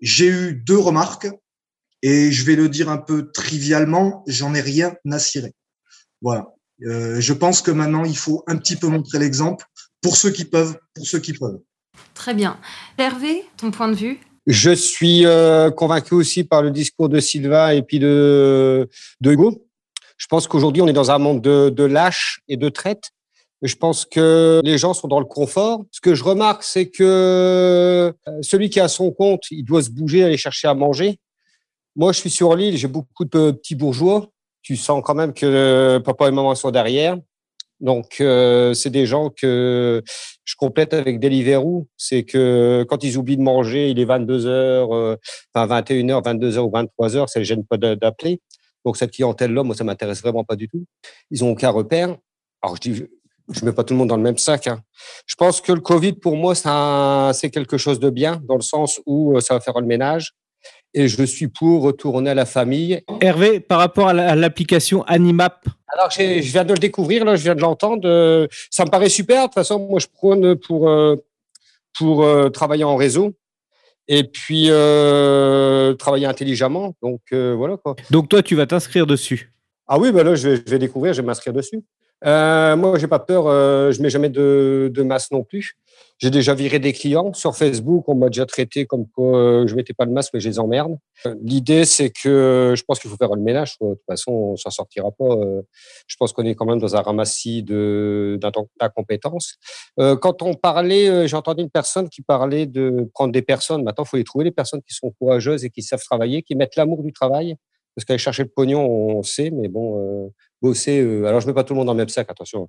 J'ai eu deux remarques et je vais le dire un peu trivialement, j'en ai rien à cirer. Voilà. Euh, je pense que maintenant, il faut un petit peu montrer l'exemple pour ceux qui peuvent, pour ceux qui peuvent. Très bien. Hervé, ton point de vue? Je suis euh, convaincu aussi par le discours de Sylvain et puis de, de Hugo. Je pense qu'aujourd'hui, on est dans un monde de, de et de traite. Je pense que les gens sont dans le confort. Ce que je remarque, c'est que euh, celui qui a son compte, il doit se bouger, aller chercher à manger. Moi, je suis sur l'île, j'ai beaucoup de petits bourgeois. Tu sens quand même que papa et maman sont derrière. Donc, euh, c'est des gens que je complète avec Deliveroo. C'est que quand ils oublient de manger, il est 22 heures, euh, enfin 21 h 22 heures ou 23 heures, ça ne gêne pas d'appeler. Donc, cette clientèle-là, moi, ça m'intéresse vraiment pas du tout. Ils ont aucun repère. Alors, je dis, je mets pas tout le monde dans le même sac. Hein. Je pense que le Covid, pour moi, c'est quelque chose de bien, dans le sens où euh, ça va faire le ménage et je suis pour retourner à la famille. Hervé, par rapport à l'application Animap Alors, je viens de le découvrir, là, je viens de l'entendre. Ça me paraît super. De toute façon, moi, je prône pour, euh, pour euh, travailler en réseau et puis euh, travailler intelligemment. Donc, voilà quoi. Donc, toi, tu vas t'inscrire dessus Ah oui, ben là, je vais, je vais découvrir, je vais m'inscrire dessus. Euh, moi, j'ai pas peur. Euh, je mets jamais de, de masse non plus. J'ai déjà viré des clients sur Facebook. On m'a déjà traité comme quoi euh, je mettais pas de masque, mais je les emmerde. L'idée, c'est que je pense qu'il faut faire le ménage. De toute façon, on s'en sortira pas. Euh, je pense qu'on est quand même dans un ramassis de d'incompétences. Euh, quand on parlait, j'ai entendu une personne qui parlait de prendre des personnes. Maintenant, il faut les trouver les personnes qui sont courageuses et qui savent travailler, qui mettent l'amour du travail. Parce qu'aller chercher le pognon, on sait, mais bon, bosser. alors, je mets pas tout le monde dans le même sac, attention.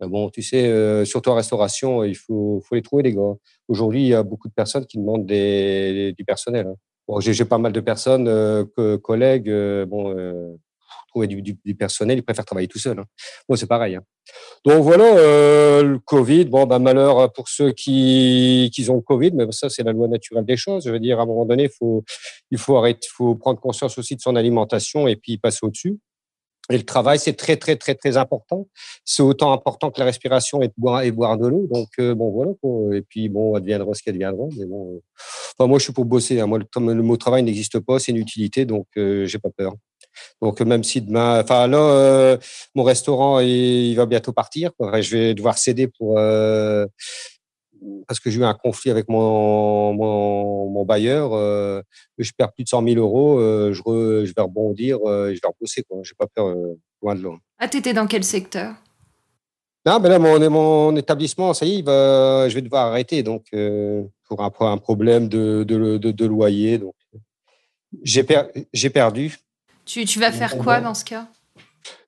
Bon, tu sais, surtout en restauration, il faut, faut les trouver, les gars. Aujourd'hui, il y a beaucoup de personnes qui demandent des, du personnel. Hein. Bon, j'ai pas mal de personnes, collègues, bon, trouver du, du, personnel, ils préfèrent travailler tout seul. Hein. Moi, c'est pareil. Hein. Donc voilà, le Covid, bon, ben, malheur pour ceux qui, qui ont le Covid, mais ça, c'est la loi naturelle des choses. Je veux dire, à un moment donné, faut, il faut arrêter, faut prendre conscience aussi de son alimentation et puis passer au-dessus. Et le travail, c'est très, très, très, très important. C'est autant important que la respiration et boire, et boire de l'eau. Donc, euh, bon, voilà. Et puis, bon, adviendra ce qui adviendra. Mais bon, euh, enfin, moi, je suis pour bosser. Hein. Moi, le, le, mot travail n'existe pas. C'est une utilité. Donc, euh, j'ai pas peur. Donc, même si demain, enfin, là, euh, mon restaurant, il, va bientôt partir. Je vais devoir céder pour, parce que j'ai eu un conflit avec mon, mon, mon bailleur, euh, je perds plus de 100 000 euros, euh, je, je, vais rebondir, euh, je vais rebosser. Je n'ai pas peur, euh, loin de là. Ah, tu étais dans quel secteur? Non, mais là, mon, mon établissement, ça y est, va, je vais devoir arrêter donc, pour un, un, problème de, de, de, de loyer. Donc, j'ai per, perdu. Tu, tu, vas faire quoi dans ce cas?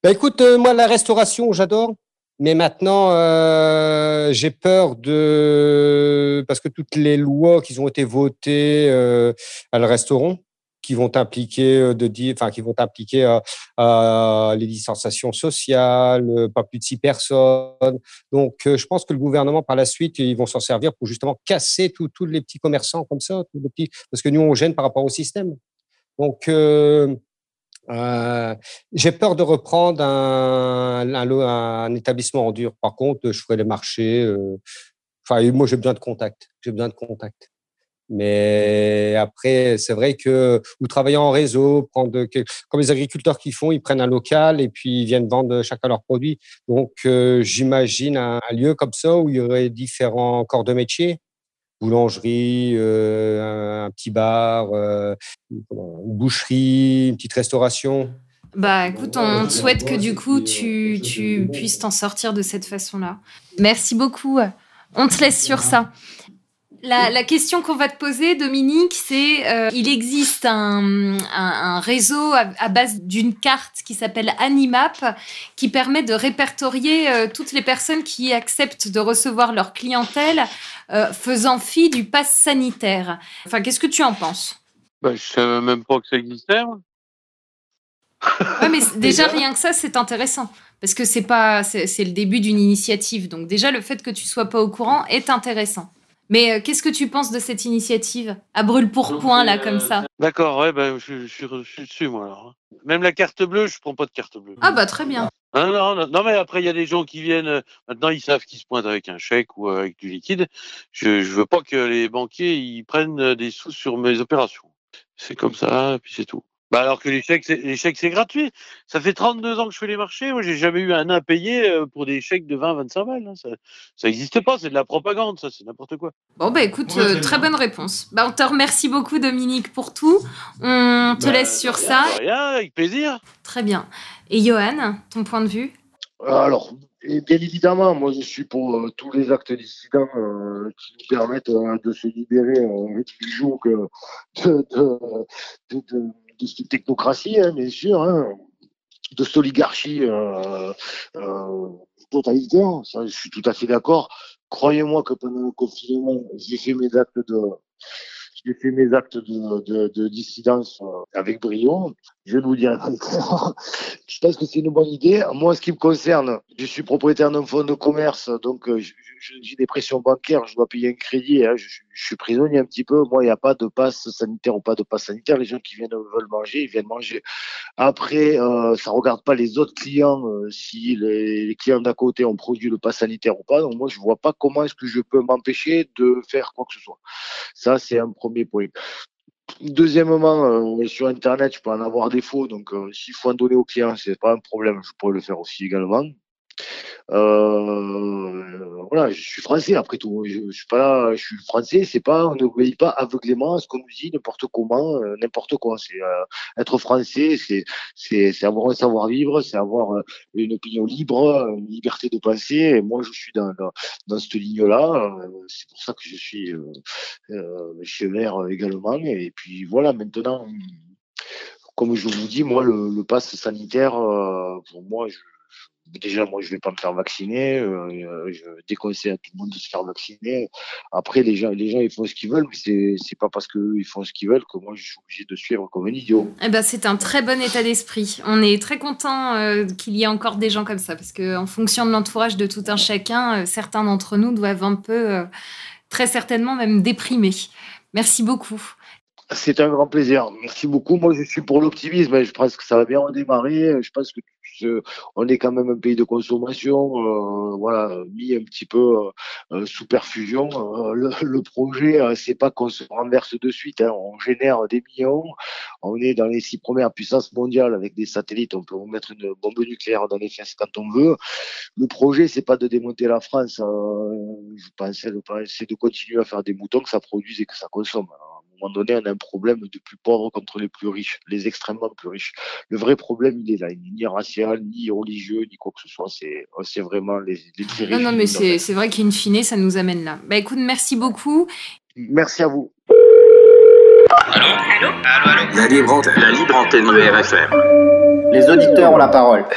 Bah, Écoute, moi, la restauration, j'adore. Mais maintenant, euh, j'ai peur de parce que toutes les lois qui ont été votées, euh, elles resteront, qui vont impliquer euh, de dire, enfin qui vont impliquer à, à les distanciations sociales, euh, pas plus de six personnes. Donc, euh, je pense que le gouvernement, par la suite, ils vont s'en servir pour justement casser tous les petits commerçants comme ça, tous les petits, parce que nous on gêne par rapport au système. Donc euh, euh, j'ai peur de reprendre un, un, un, établissement en dur. Par contre, je ferai les marchés. Euh, Enfin, moi, j'ai besoin de contact. J'ai besoin de contact. Mais après, c'est vrai que vous travaillez en réseau, prendre comme les agriculteurs qui font, ils prennent un local et puis ils viennent vendre chacun leurs produits. Donc, euh, j'imagine un, lieu comme ça où il y aurait différents corps de métier, boulangerie, euh, un, petit bar, euh, une boucherie, une petite restauration. Bah écoute, on souhaite que du coup tu puisses t'en sortir de cette façon-là. Merci beaucoup. On te laisse sur ça. La, question qu'on va te poser, Dominique, c'est euh, il existe un, réseau à, base d'une carte qui s'appelle Animap qui permet de répertorier euh, toutes les personnes qui acceptent de recevoir leur clientèle euh, faisant fi du pass sanitaire. Enfin, qu'est-ce que tu en penses? Bah, Je savais même pas que ça existait. mais déjà rien que ça, c'est intéressant parce que c'est pas c'est le début d'une initiative. Donc déjà le fait que tu sois pas au courant est intéressant. Mais euh, qu'est-ce que tu penses de cette initiative? À brûle pour point là comme ça euh, D'accord, ouais, ben, je, suis dessus moi alors. Hein. Même la carte bleue, je prends pas de carte bleue. Ah bah très bien. Ah, non, non, non, mais après il y a des gens qui viennent. Euh, maintenant ils savent qu'ils se pointent avec un chèque ou avec du liquide. Je, je veux pas que les banquiers ils prennent des sous sur mes opérations. C'est comme ça, et puis c'est tout. Bah alors que les chèques, c'est gratuit. Ça fait 32 ans que je fais les marchés. Moi, j'ai jamais eu un impayé euh, pour des chèques de 20, 25 balles. Hein. Ça n'existe pas. C'est de la propagande, ça. C'est n'importe quoi. Bon, bah écoute, euh, très bonne réponse. Bah, on te remercie beaucoup, Dominique, pour tout. On te bah, laisse sur ça. Rien, avec plaisir. Très bien. Et Johan, ton point de vue? Alors, bien évidemment, moi, je suis pour euh, tous les actes dissidents qui nous permettent de se libérer du jour que de de cette technocratie, hein, bien sûr, hein, de cette oligarchie euh, euh, totalitaire. Ça, je suis tout à fait d'accord. Croyez-moi que pendant le confinement, j'ai fait mes actes de, j'ai fait mes actes de, de, de dissidence euh, avec brio. Je vais vous dire je pense que c'est une bonne idée. Moi, ce qui me concerne, je suis propriétaire d'un fonds de commerce, donc euh, j'ai des pressions bancaires, je dois payer un crédit, hein, je, suis prisonnier un petit peu. Moi, il n'y a pas de passe sanitaire ou pas de passe sanitaire. Les gens qui viennent veulent manger, ils viennent manger. Après, euh, ça regarde pas les autres clients, euh, si les, clients d'à côté ont produit le passe sanitaire ou pas. Donc moi, je vois pas comment est-ce que je peux m'empêcher de faire quoi que ce soit. Ça, c'est un premier Deuxièmement, euh, sur Internet, je peux en avoir des faux, donc euh, s'il faut en donner au client, c'est pas un problème, je pourrais le faire aussi également. Euh, voilà, je suis français après tout. Je, suis pas je suis français. C'est pas, on pas aveuglément à ce qu'on nous dit n'importe comment, euh, n'importe quoi. C'est euh, être français, c'est c'est avoir un savoir-vivre, c'est avoir une opinion libre, une liberté de penser. Et moi, je suis dans dans, dans cette ligne-là. c'est pour ça que je suis chez Vert également. Et puis voilà, maintenant comme je vous dis, moi, le, le pass sanitaire, pour moi, je, déjà, moi, je vais pas me faire vacciner. Euh, euh, je déconseille à tout le monde de se faire vacciner. Après, les gens, les gens, ils font ce qu'ils veulent, mais c'est, c'est pas parce qu'ils font ce qu'ils veulent que moi, je suis obligé de suivre comme un idiot. Eh ben, c'est un très bon état d'esprit. On est très content euh, qu'il y ait encore des gens comme ça, parce que en fonction de l'entourage de tout un chacun, certains d'entre nous doivent un peu, très certainement même déprimer. Merci beaucoup. C'est un grand plaisir. Merci beaucoup. Moi, je suis pour l'optimisme. Je pense que ça va bien redémarrer. Je pense que on est quand même un pays de consommation, euh, voilà, mis un petit peu euh, euh, sous perfusion. Le, projet, c'est pas qu'on se renverse de suite. Hein. On génère des millions. On est dans les six premières puissances mondiales avec des satellites. On peut mettre une bombe nucléaire dans les fesses quand on veut. Le projet, c'est pas de démonter la France. je pense, c'est de continuer à faire des moutons que ça produise et que ça consomme moment donné, on a un problème de plus pauvres contre les plus riches, les extrêmement plus riches. Le vrai problème, il est là. Il n'est ni racial, ni religieux, ni quoi que ce soit. C'est, c'est vraiment les, les Non, non, mais c'est, c'est vrai qu'in fine, ça nous amène là. Bah écoute, merci beaucoup. Merci à vous. Allô Allô Allô, allô La libre antenne, la libre antenne de RFM. Les auditeurs ont la parole. Bah,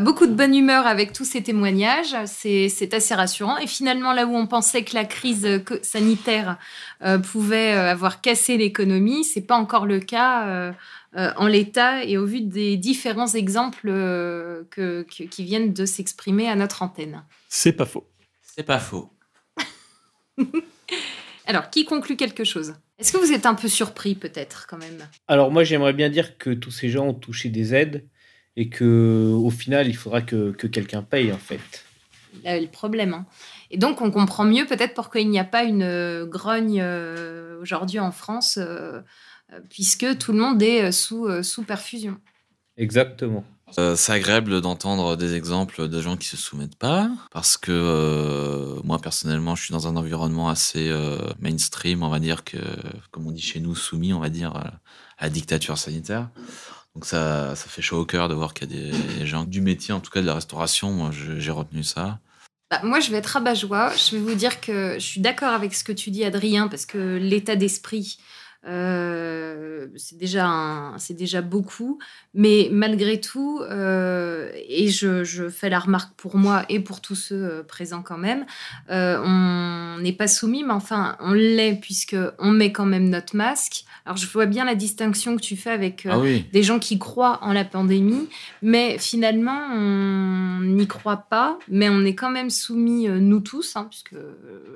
beaucoup de bonne humeur avec tous ces témoignages, c'est assez rassurant. Et finalement, là où on pensait que la crise euh, sanitaire euh, pouvait euh, avoir cassé l'économie, c'est pas encore le cas en l'état et au vu des différents exemples que, qui viennent de s'exprimer à notre antenne. C'est pas faux. C'est pas faux. Alors, qui conclut quelque chose? Est-ce que vous êtes un peu surpris peut-être quand même? Alors moi, j'aimerais bien dire que tous ces gens ont touché des aides et que au final, il faudra que, que quelqu'un paye en fait. le problème. Hein. Et donc, on comprend mieux peut-être pourquoi il n'y a pas une grogne aujourd'hui en France, puisque tout le monde est sous, sous perfusion. Exactement. Euh, c'est agréable d'entendre des exemples de gens qui se soumettent pas, parce que euh, moi personnellement, je suis dans un environnement assez euh, mainstream, on va dire que, comme on dit chez nous, soumis, on va dire à, la dictature sanitaire. Donc ça, ça fait chaud au cœur de voir qu'il y a des gens du métier, en tout cas de la restauration. Moi, j'ai retenu ça. Bah, moi, je vais être rabat-joie. Je vais vous dire que je suis d'accord avec ce que tu dis, Adrien, parce que l'état d'esprit euh, c'est déjà, c'est déjà beaucoup. Mais malgré tout, euh, et je, je, fais la remarque pour moi et pour tous ceux euh, présents quand même, on n'est pas soumis, mais enfin, on l'est puisque on met quand même notre masque. Alors, je vois bien la distinction que tu fais avec ah des gens qui croient en la pandémie, mais finalement, on n'y croit pas, mais on est quand même soumis, nous tous, hein, puisque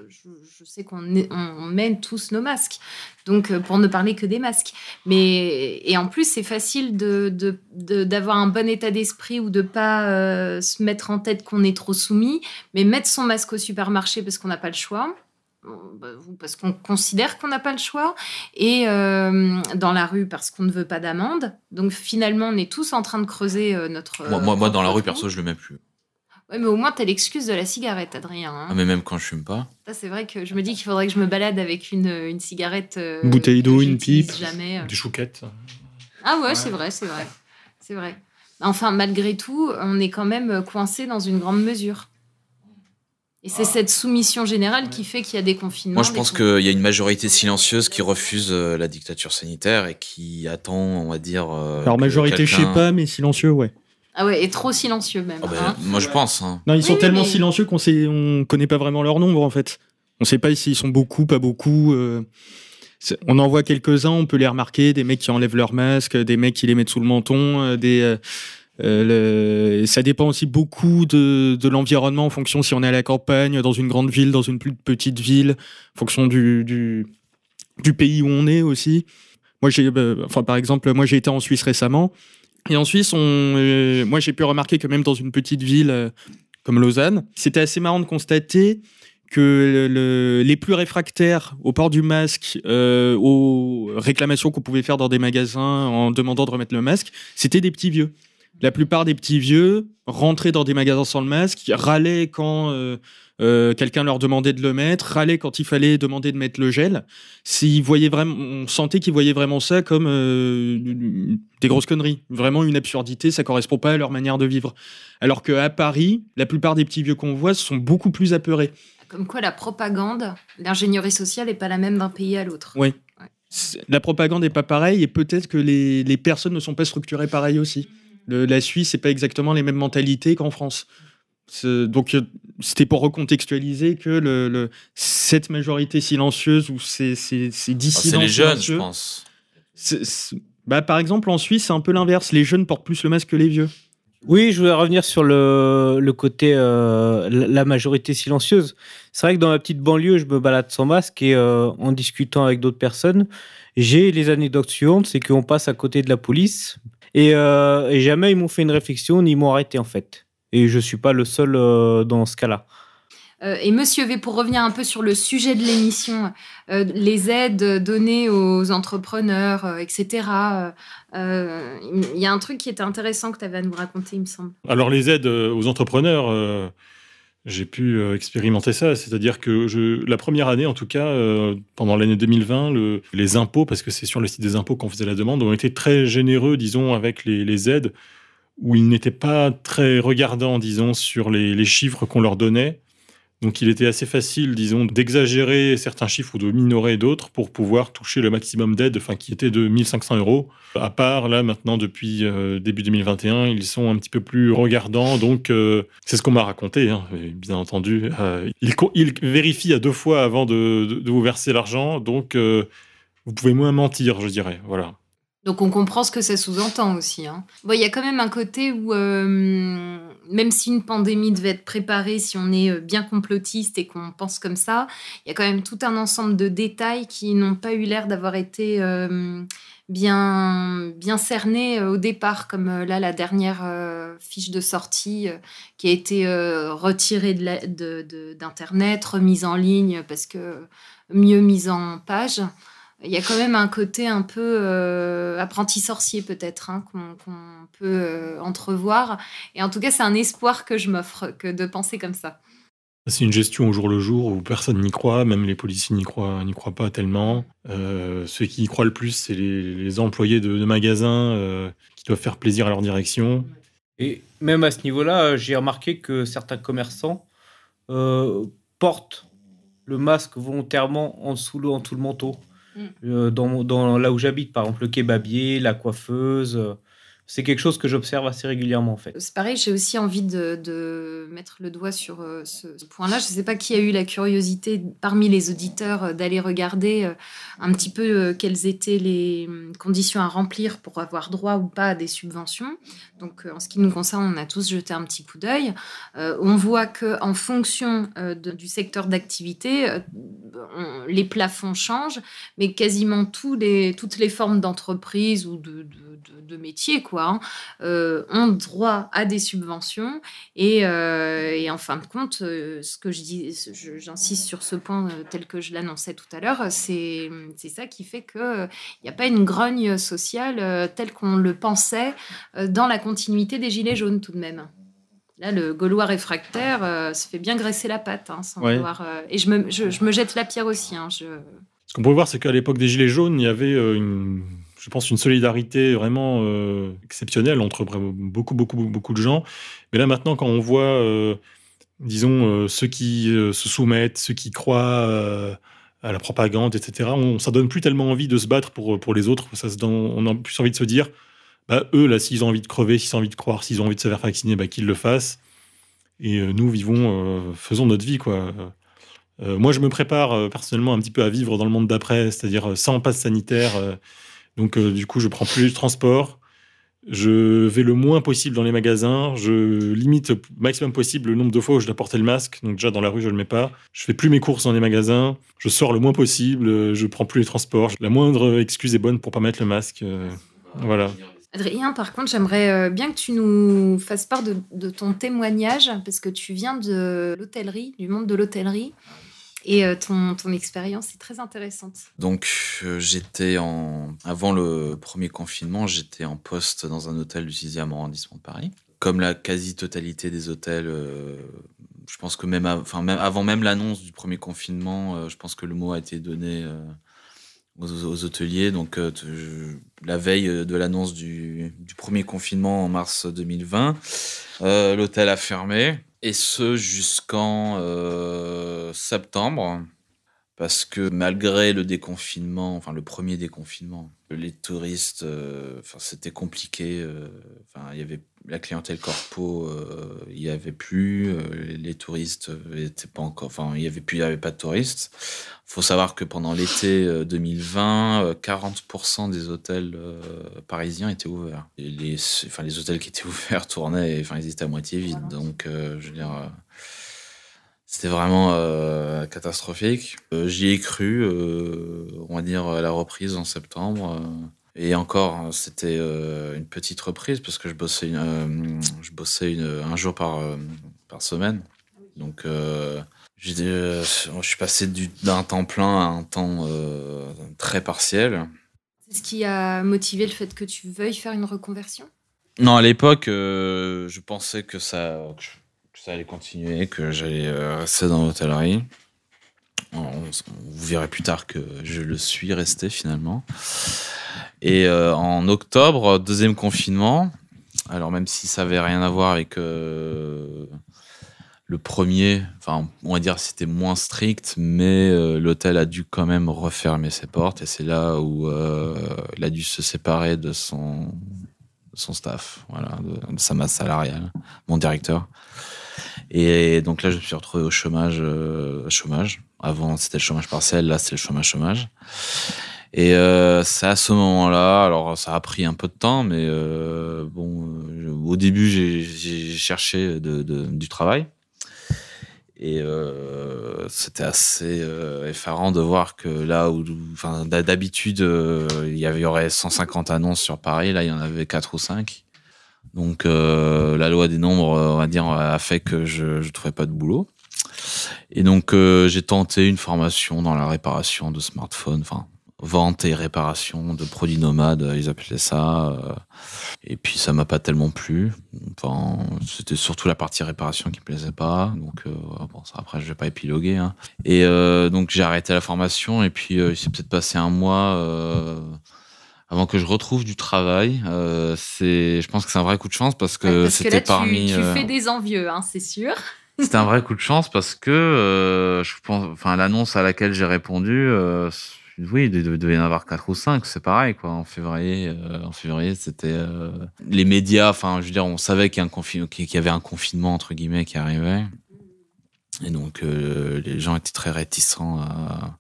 je, je sais qu'on on met tous nos masques. Donc, euh, pour ne parler que des masques. Mais, et en plus, c'est facile d'avoir de, de, un bon état d'esprit ou de pas euh, se mettre en tête qu'on est trop soumis, mais mettre son masque au supermarché parce qu'on n'a pas le choix. Bah, parce qu'on considère qu'on n'a pas le choix, et euh, dans la rue parce qu'on ne veut pas d'amende. Donc finalement, on est tous en train de creuser notre... Moi, moi, moi dans la rue, perso, je le mets plus. Ouais, mais au moins, t'as l'excuse de la cigarette, Adrien. Hein. Ah, mais même quand je fume pas. c'est vrai que je me dis qu'il faudrait que je me balade avec une, une cigarette. Euh, une bouteille d'eau, une pipe. Jamais. Euh. Des chouquettes. Ah ouais, c'est vrai, c'est vrai. C'est vrai. Enfin, malgré tout, on est quand même coincé dans une grande mesure. Et c'est cette soumission générale qui fait qu'il y a des confinements. Moi, je pense qu'il y a une majorité silencieuse qui refuse euh, la dictature sanitaire et qui attend, on va dire. Alors, majorité, je sais pas, mais silencieux, ouais. Ah ouais, et trop silencieux même. Ah bah, hein. moi je pense. Hein. Non, ils sont tellement silencieux qu'on sait, on connaît pas vraiment leur nombre en fait. On sait pas s'ils sont beaucoup, pas beaucoup. Euh, on en voit quelques-uns, on peut les remarquer, des mecs qui enlèvent leur masque, des mecs qui les mettent sous le menton, euh, des. Euh, ça dépend aussi beaucoup de, l'environnement en fonction si on est à la campagne, dans une grande ville, dans une plus petite ville, en fonction du, pays où on est aussi. Moi, j'ai, enfin, par exemple, moi j'ai été en Suisse récemment. Et en Suisse, euh, moi j'ai pu remarquer que même dans une petite ville euh, comme Lausanne, c'était assez marrant de constater que les plus réfractaires au port du masque, euh, aux réclamations qu'on pouvait faire dans des magasins en demandant de remettre le masque, c'était des petits vieux. La plupart des petits vieux rentraient dans des magasins sans le masque, râlaient quand euh, quelqu'un leur demandait de le mettre, râlait quand il fallait demander de mettre le gel. S'ils voyaient vraiment, on sentait qu'ils voyaient vraiment ça comme euh, des grosses conneries, vraiment une absurdité. Ça correspond pas à leur manière de vivre. Alors qu'à Paris, la plupart des petits vieux qu'on voit sont beaucoup plus apeurés. Comme quoi, la propagande, l'ingénierie sociale n'est pas la même d'un pays à l'autre. Oui. La propagande n'est pas pareille et peut-être que les, les, personnes ne sont pas structurées pareil aussi. La Suisse, n'est pas exactement les mêmes mentalités qu'en France. Donc, euh, c'était pour recontextualiser que le, cette majorité silencieuse ou ces, ces, ces dissidents. c'est les jeunes, je pense. bah, par exemple, en Suisse, c'est un peu l'inverse. Les jeunes portent plus le masque que les vieux. Oui, je voulais revenir sur le, le côté euh, la majorité silencieuse. C'est vrai que dans la petite banlieue, je me balade sans masque et euh, en discutant avec d'autres personnes, j'ai les anecdotes suivantes, c'est qu'on passe à côté de la police et, et jamais ils m'ont fait une réflexion ni ils m'ont arrêté en fait. Et je ne suis pas le seul euh, dans ce cas-là. Euh, et Monsieur V, pour revenir un peu sur le sujet de l'émission, euh, les aides données aux entrepreneurs, etc. Il y a un truc qui était intéressant que tu avais à nous raconter, il me semble. Alors les aides aux entrepreneurs, j'ai pu expérimenter ça. C'est-à-dire que la première année, en tout cas, pendant l'année 2020, le, les impôts, parce que c'est sur le site des impôts qu'on faisait la demande, ont été très généreux, disons, avec les aides où ils n'étaient pas très regardants, disons, sur les, chiffres qu'on leur donnait. Donc il était assez facile, disons, d'exagérer certains chiffres ou de minorer d'autres pour pouvoir toucher le maximum d'aide, enfin qui était de 1500 euros. À part, là, maintenant, depuis euh, début 2021, ils sont un petit peu plus regardants. Donc euh, c'est ce qu'on m'a raconté, hein, bien entendu. Euh, ils, vérifient à deux fois avant de, vous verser l'argent. Donc vous pouvez moins mentir, je dirais. Voilà. Donc on comprend ce que ça sous-entend aussi. Hein. il y a quand même un côté où, même si une pandémie devait être préparée, si on est euh, bien complotiste et qu'on pense comme ça, il y a quand même tout un ensemble de détails qui n'ont pas eu l'air d'avoir été euh, bien, bien cernées au départ, comme là la dernière fiche de sortie qui a été retirée d'Internet, remise en ligne parce que mieux mise en page. Il y a quand même un côté un peu apprenti sorcier peut-être hein, qu'on peut entrevoir. Et en tout cas, c'est un espoir que je m'offre que de penser comme ça. C'est une gestion au jour le jour où personne n'y croit, même les policiers n'y croient, n'y croient pas tellement. Euh, ceux qui y croient le plus, c'est les, employés de, magasins euh, qui doivent faire plaisir à leur direction. Et même à ce niveau-là, j'ai remarqué que certains commerçants euh, portent le masque volontairement en dessous, en tout le manteau. Mm. Dans, dans, là où j'habite, par exemple, le kebabier, la coiffeuse c'est quelque chose que j'observe assez régulièrement en fait. C'est pareil, j'ai aussi envie de, mettre le doigt sur euh, ce, point-là. Je ne sais pas qui a eu la curiosité parmi les auditeurs euh, d'aller regarder euh, un petit peu quelles étaient les hum, conditions à remplir pour avoir droit ou pas à des subventions. Donc en ce qui nous concerne, on a tous jeté un petit coup d'œil. on voit que en fonction du secteur d'activité, les plafonds changent, mais quasiment toutes les formes d'entreprise ou de, de métiers quoi, hein, euh, ont droit à des subventions. Et, euh, en fin de compte, euh, ce que je dis, j'insiste sur ce point tel que je l'annonçais tout à l'heure, c'est ça qui fait qu'il n'y a pas une grogne sociale telle qu'on le pensait dans la continuité des Gilets jaunes tout de même. Là, le Gaulois réfractaire se fait bien graisser la patte, hein, sans et je me, je, me, jette la pierre aussi. Hein, je... Ce qu'on peut voir, c'est qu'à l'époque des Gilets jaunes, il y avait une je pense, une solidarité vraiment euh, exceptionnelle entre beaucoup, beaucoup, beaucoup de gens. Mais là, maintenant, quand on voit, euh, disons, euh, ceux qui se soumettent, ceux qui croient à la propagande, etc., on, ça donne plus tellement envie de se battre pour, pour les autres. On a plus envie de se dire, bah, eux, là, s'ils ont envie de crever, s'ils ont envie de croire, s'ils ont envie de se faire vacciner, bah, qu'ils le fassent. Et nous, vivons, faisons notre vie, moi, je me prépare personnellement un petit peu à vivre dans le monde d'après, c'est-à-dire sans passe sanitaire donc, euh, du coup, je prends plus de transport. Je vais le moins possible dans les magasins. Je limite au maximum possible le nombre de fois où je dois porter le masque. Donc, déjà, dans la rue, je ne le mets pas. Je fais plus mes courses dans les magasins. Je sors le moins possible. Je prends plus les transports. La moindre excuse est bonne pour pas mettre le masque. Euh, voilà. Adrien, par contre, j'aimerais euh, bien que tu nous fasses part de ton témoignage, parce que tu viens de l'hôtellerie, du monde de l'hôtellerie. Et euh, ton, expérience est très intéressante. Donc, euh, j'étais en. Avant le premier confinement, j'étais en poste dans un hôtel du 6e arrondissement de Paris. Comme la quasi-totalité des hôtels, euh, je pense que même, avant même l'annonce du premier confinement, je pense que le mot a été donné aux, hôteliers. Donc, la veille de l'annonce du, premier confinement en mars 2020, l'hôtel a fermé. Et ce jusqu'en euh, septembre, parce que malgré le déconfinement, enfin le premier déconfinement, les touristes, euh, enfin c'était compliqué. Euh, enfin il y avait la clientèle corpo, il y avait plus, les touristes étaient pas encore, enfin il y avait plus, il y avait pas de touristes. Faut savoir que pendant l'été 2020, 40% des hôtels parisiens étaient ouverts. les, enfin les hôtels qui étaient ouverts tournaient, enfin ils étaient à moitié vides. Donc je veux dire c'était vraiment euh, catastrophique. Euh, j'y ai cru, euh, on va dire, à la reprise en septembre. Et encore, c'était une petite reprise parce que je bossais, je bossais un jour par, par semaine. Donc, je suis passé d'un temps plein à un temps très partiel. C'est ce qui a motivé le fait que tu veuilles faire une reconversion? Non, à l'époque, je pensais que ça ça allait continuer, que j'allais euh, rester dans l'hôtellerie. Vous verrez plus tard que je le suis resté finalement. Et euh, en octobre, deuxième confinement. Alors même si ça avait rien à voir avec euh, le premier, enfin on va dire c'était moins strict, mais l'hôtel a dû quand même refermer ses portes et c'est là où il a dû se séparer de son son staff, voilà, de sa masse salariale, mon directeur. Et donc là, je me suis retrouvé au. Euh, chômage. Avant, c'était le chômage partiel. Là, c'est le chômage chômage. Et euh, c'est à ce moment-là, alors ça a pris un peu de temps, mais euh, bon, au début, j'ai cherché du travail. Et c'était assez effarant de voir que là où, enfin, d'habitude, il y, avait, y aurait 150 annonces sur Paris, là, il y en avait 4 ou 5. Donc, la loi des nombres, on va dire, a fait que je ne trouvais pas de boulot. Et donc, j'ai tenté une formation dans la réparation de smartphones, enfin, vente et réparation de produits nomades, ils appelaient ça. Euh, et puis ça m'a pas tellement plu. Enfin, c'était surtout la partie réparation qui me plaisait pas. Donc euh, bon, ça, après je vais pas épiloguer. Hein. Et euh, donc j'ai arrêté la formation et puis il s'est peut-être passé un mois avant que je retrouve du travail. c'est, je pense que c'est un vrai coup de chance parce que c'était parmi. Tu, tu fais des envieux, hein, c'est sûr. C'était un vrai coup de chance parce que je pense, enfin l'annonce à laquelle j'ai répondu oui, il devait y en avoir quatre ou cinq, c'est pareil quoi. En février, euh, en février, c'était euh, les médias. Enfin, je veux dire, on savait qu'il y, avait un confinement entre guillemets qui arrivait, et donc euh, les gens étaient très réticents à,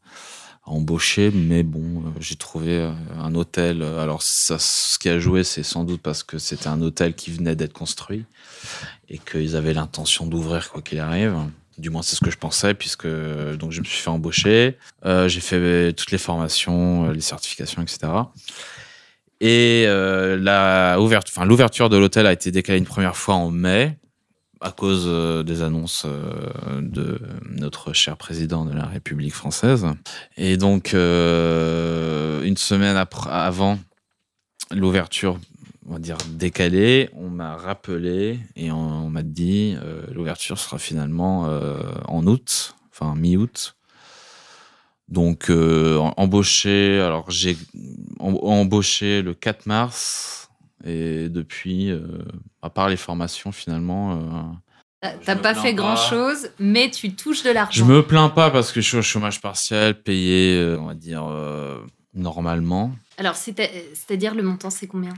embaucher. Mais bon, j'ai trouvé un hôtel. Alors, ce qui a joué, c'est sans doute parce que c'était un hôtel qui venait d'être construit et qu'ils avaient l'intention d'ouvrir quoi qu'il arrive. Du moins, c'est ce que je pensais, puisque donc je me suis fait embaucher. Euh, j'ai fait toutes les formations, euh, les certifications, etc. Et euh, l'ouverture de l'hôtel a été décalée une première fois en mai à cause des annonces de notre cher président de la République française. Et donc, une semaine avant l'ouverture on va dire, décalé, on m'a rappelé et on, m'a dit euh, l'ouverture sera finalement euh, en août, enfin mi-août. Donc euh, embauché, alors j'ai embauché le 4 mars et depuis, à part les formations finalement. T'as pas fait grand chose, mais tu touches de l'argent. Je me plains pas parce que je suis au chômage partiel, payé, on va dire, normalement. Alors, c'est-à-dire le montant, c'est combien?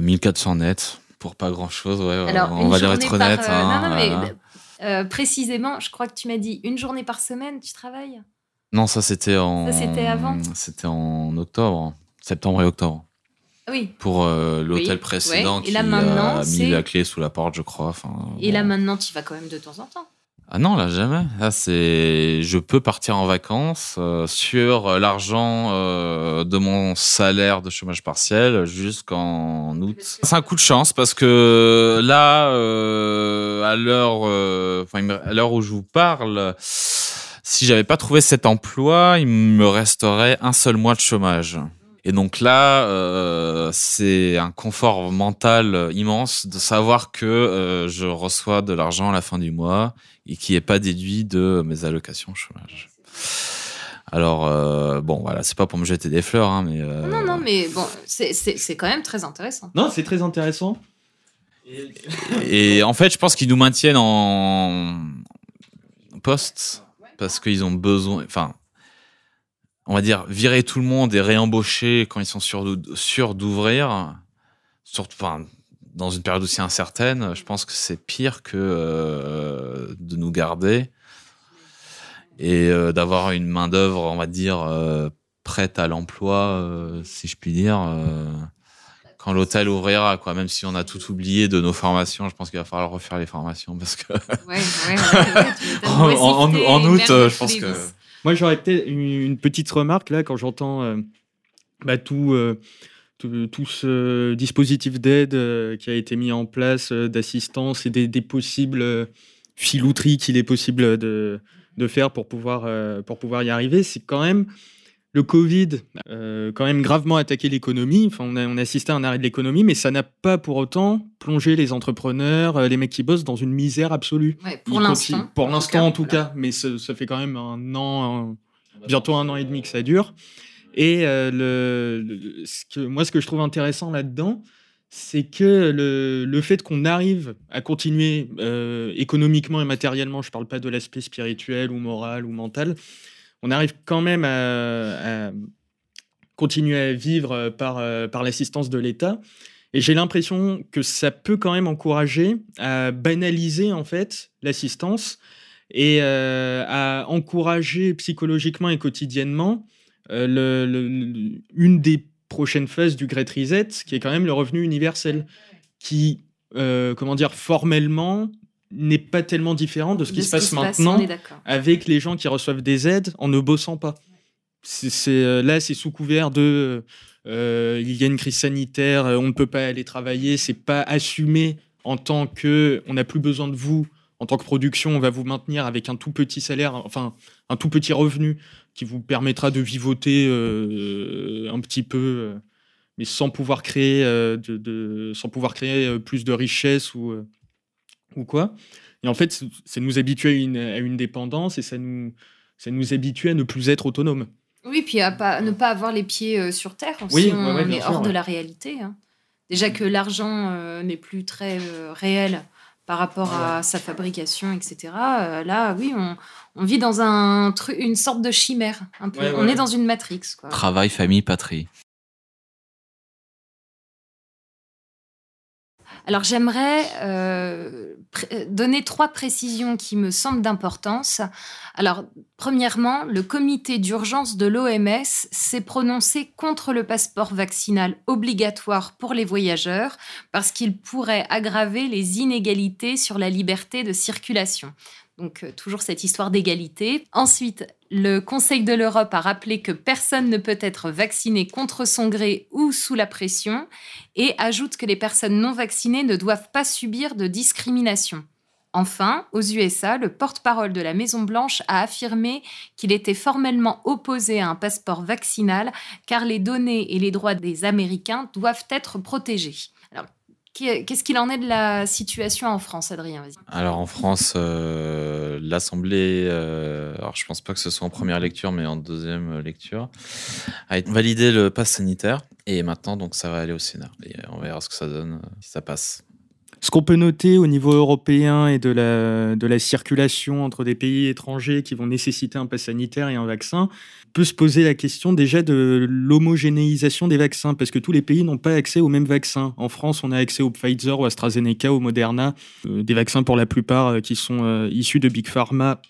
1400 net pour pas grand chose, ouais. Alors, on va dire être honnête. Euh, hein, non, non, mais euh, précisément, je crois que tu m'as dit une journée par semaine, tu travailles? Non, ça c'était en. Ça c'était avant? C'était en octobre, septembre et octobre. Oui. Pour euh, l'hôtel précédent qui a mis la clé sous la porte, je crois. et là maintenant, tu vas quand même de temps en temps ah non, là jamais. Là, c'est, je peux partir en vacances euh, sur l'argent euh, de mon salaire de chômage partiel jusqu'en août. C'est un coup de chance parce que là, euh, à l'heure, à l'heure où je vous parle, si j'avais pas trouvé cet emploi, il me resterait un seul mois de chômage. Et donc là, euh, c'est un confort mental immense de savoir que euh, je reçois de l'argent à la fin du mois et qui n'est pas déduit de mes allocations chômage. Alors, euh, bon, voilà, c'est pas pour me jeter des fleurs, hein, mais. Non, non, mais bon, c'est quand même très intéressant. Non, c'est très intéressant. Et en fait, je pense qu'ils nous maintiennent en poste parce qu'ils ont besoin. Enfin, on va dire, virer tout le monde et réembaucher quand ils sont sûrs d'ouvrir, surtout dans une période aussi incertaine, je pense que c'est pire que euh, de nous garder et euh, d'avoir une main-d'œuvre, on va dire, euh, prête à l'emploi, si je puis dire. quand l'hôtel ouvrira, quoi, même si on a tout oublié de nos formations, je pense qu'il va falloir refaire les formations parce que en, août, je pense que moi, j'aurais peut-être une, petite remarque là quand j'entends euh, bah, tout, euh, tout, ce dispositif d'aide euh, qui a été mis en place, d'assistance et des, possibles filouteries qu'il est possible de, de, faire pour pouvoir, pour pouvoir y arriver. C'est quand même le Covid euh, quand même gravement attaqué l'économie. Enfin, on a, on assisté à un arrêt de l'économie, mais ça n'a pas pour autant plongé les entrepreneurs, euh, les mecs qui bossent dans une misère absolue. pour l'instant. Pour l'instant, en tout cas. Mais ça, fait quand même un an, bientôt un an et demi que ça dure. Et euh, le, ce que, moi, ce que je trouve intéressant là-dedans, c'est que le, le, fait qu'on arrive à continuer économiquement et matériellement, je ne parle pas de l'aspect spirituel ou moral ou mental, on arrive quand même à, continuer à vivre par, euh, par l'assistance de l'État. Et j'ai l'impression que ça peut quand même encourager à banaliser en fait l'assistance et euh, à encourager psychologiquement et quotidiennement euh, une des prochaines phases du Great Reset, qui est quand même le revenu universel, qui, comment dire, formellement n'est pas tellement différent de ce qui se passe maintenant avec les gens qui reçoivent des aides en ne bossant pas. C'est, euh, là, c'est sous couvert de euh, il y a une crise sanitaire, on ne peut pas aller travailler, c'est pas assumé en tant que on n'a plus besoin de vous en tant que production, on va vous maintenir avec un tout petit salaire, enfin un tout petit revenu qui vous permettra de vivoter euh, un petit peu, mais sans pouvoir créer, de, sans pouvoir créer plus de richesse ou ou quoi. Et en fait, ça nous habitue à une, à une dépendance et ça nous, ça nous habitue à ne plus être autonome. Oui, puis à pas, ne pas avoir les pieds euh, sur terre. Oui, on est hors de la réalité. Hein. Déjà que l'argent euh, n'est plus très euh, réel par rapport à sa fabrication, etc. là, oui, on, on, vit dans un une sorte de chimère. Un peu. on est dans une matrix. Quoi. Travail, famille, patrie. Alors j'aimerais euh, donner trois précisions qui me semblent d'importance. Alors premièrement, le comité d'urgence de l'OMS s'est prononcé contre le passeport vaccinal obligatoire pour les voyageurs parce qu'il pourrait aggraver les inégalités sur la liberté de circulation. Donc euh, toujours cette histoire d'égalité. Ensuite, le Conseil de l'Europe a rappelé que personne ne peut être vacciné contre son gré ou sous la pression et ajoute que les personnes non vaccinées ne doivent pas subir de discrimination. Enfin, aux USA, le porte-parole de la Maison-Blanche a affirmé qu'il était formellement opposé à un passeport vaccinal car les données et les droits des Américains doivent être protégés. Qu'est-ce qu'il en est de la situation en France, Adrien Alors en France, euh, l'Assemblée, euh, alors je pense pas que ce soit en première lecture, mais en deuxième lecture, a validé le pass sanitaire. Et maintenant, donc, ça va aller au Sénat. Et on verra ce que ça donne, euh, si ça passe. Ce qu'on peut noter au niveau européen et de la, de la circulation entre des pays étrangers qui vont nécessiter un pass sanitaire et un vaccin, peut se poser la question déjà de l'homogénéisation des vaccins, parce que tous les pays n'ont pas accès aux mêmes vaccins. En France, on a accès au Pfizer, au AstraZeneca, au Moderna, euh, des vaccins pour la plupart euh, qui sont euh, issus de Big Pharma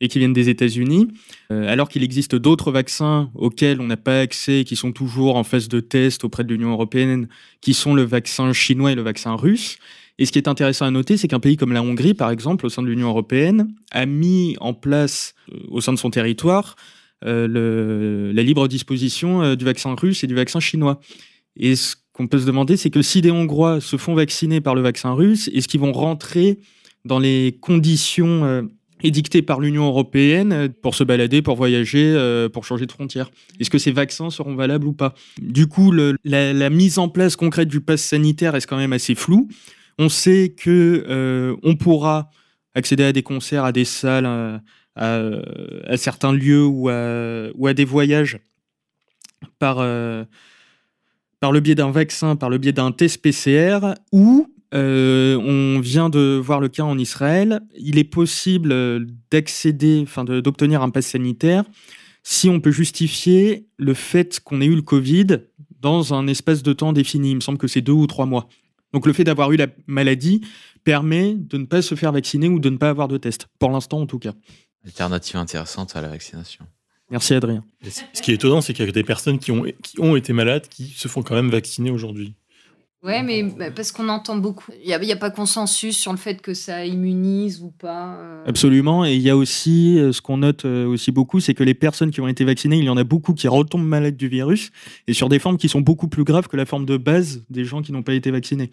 et qui viennent des États-Unis, alors qu'il existe d'autres vaccins auxquels on n'a pas accès, qui sont toujours en phase de test auprès de l'Union européenne, qui sont le vaccin chinois et le vaccin russe. Et ce qui est intéressant à noter, c'est qu'un pays comme la Hongrie, par exemple, au sein de l'Union européenne, a mis en place, euh, au sein de son territoire, euh, la libre disposition euh, du vaccin russe et du vaccin chinois. Et ce qu'on peut se demander, c'est que si des Hongrois se font vacciner par le vaccin russe, est-ce qu'ils vont rentrer dans les conditions édictées par l'Union européenne pour se balader, pour voyager, pour changer de frontière Est-ce que ces vaccins seront valables ou pas? Du coup, la, la, mise en place concrète du pass sanitaire est quand même assez floue. On sait que euh, on pourra accéder à des concerts, à des salles, euh, à, certains lieux ou à, des voyages par, euh, par le biais d'un vaccin, par le biais d'un test PCR, ou on vient de voir le cas en Israël, il est possible d'accéder, d'obtenir un pass sanitaire si on peut justifier le fait qu'on ait eu le Covid dans un espace de temps défini. Il me semble que c'est deux ou trois mois. Donc le fait d'avoir eu la maladie permet de ne pas se faire vacciner ou de ne pas avoir de test, pour l'instant en tout cas. Alternative intéressante à la vaccination. Merci Adrien. Ce qui est étonnant, c'est qu'il y a des personnes qui ont, qui ont été malades qui se font quand même vacciner aujourd'hui. Ouais, mais parce qu'on entend beaucoup. Il n'y a, a, pas consensus sur le fait que ça immunise ou pas. Euh. Absolument. Et il y a aussi, euh, ce qu'on note euh, aussi beaucoup, c'est que les personnes qui ont été vaccinées, il y en a beaucoup qui retombent malades du virus et sur des formes qui sont beaucoup plus graves que la forme de base des gens qui n'ont pas été vaccinés.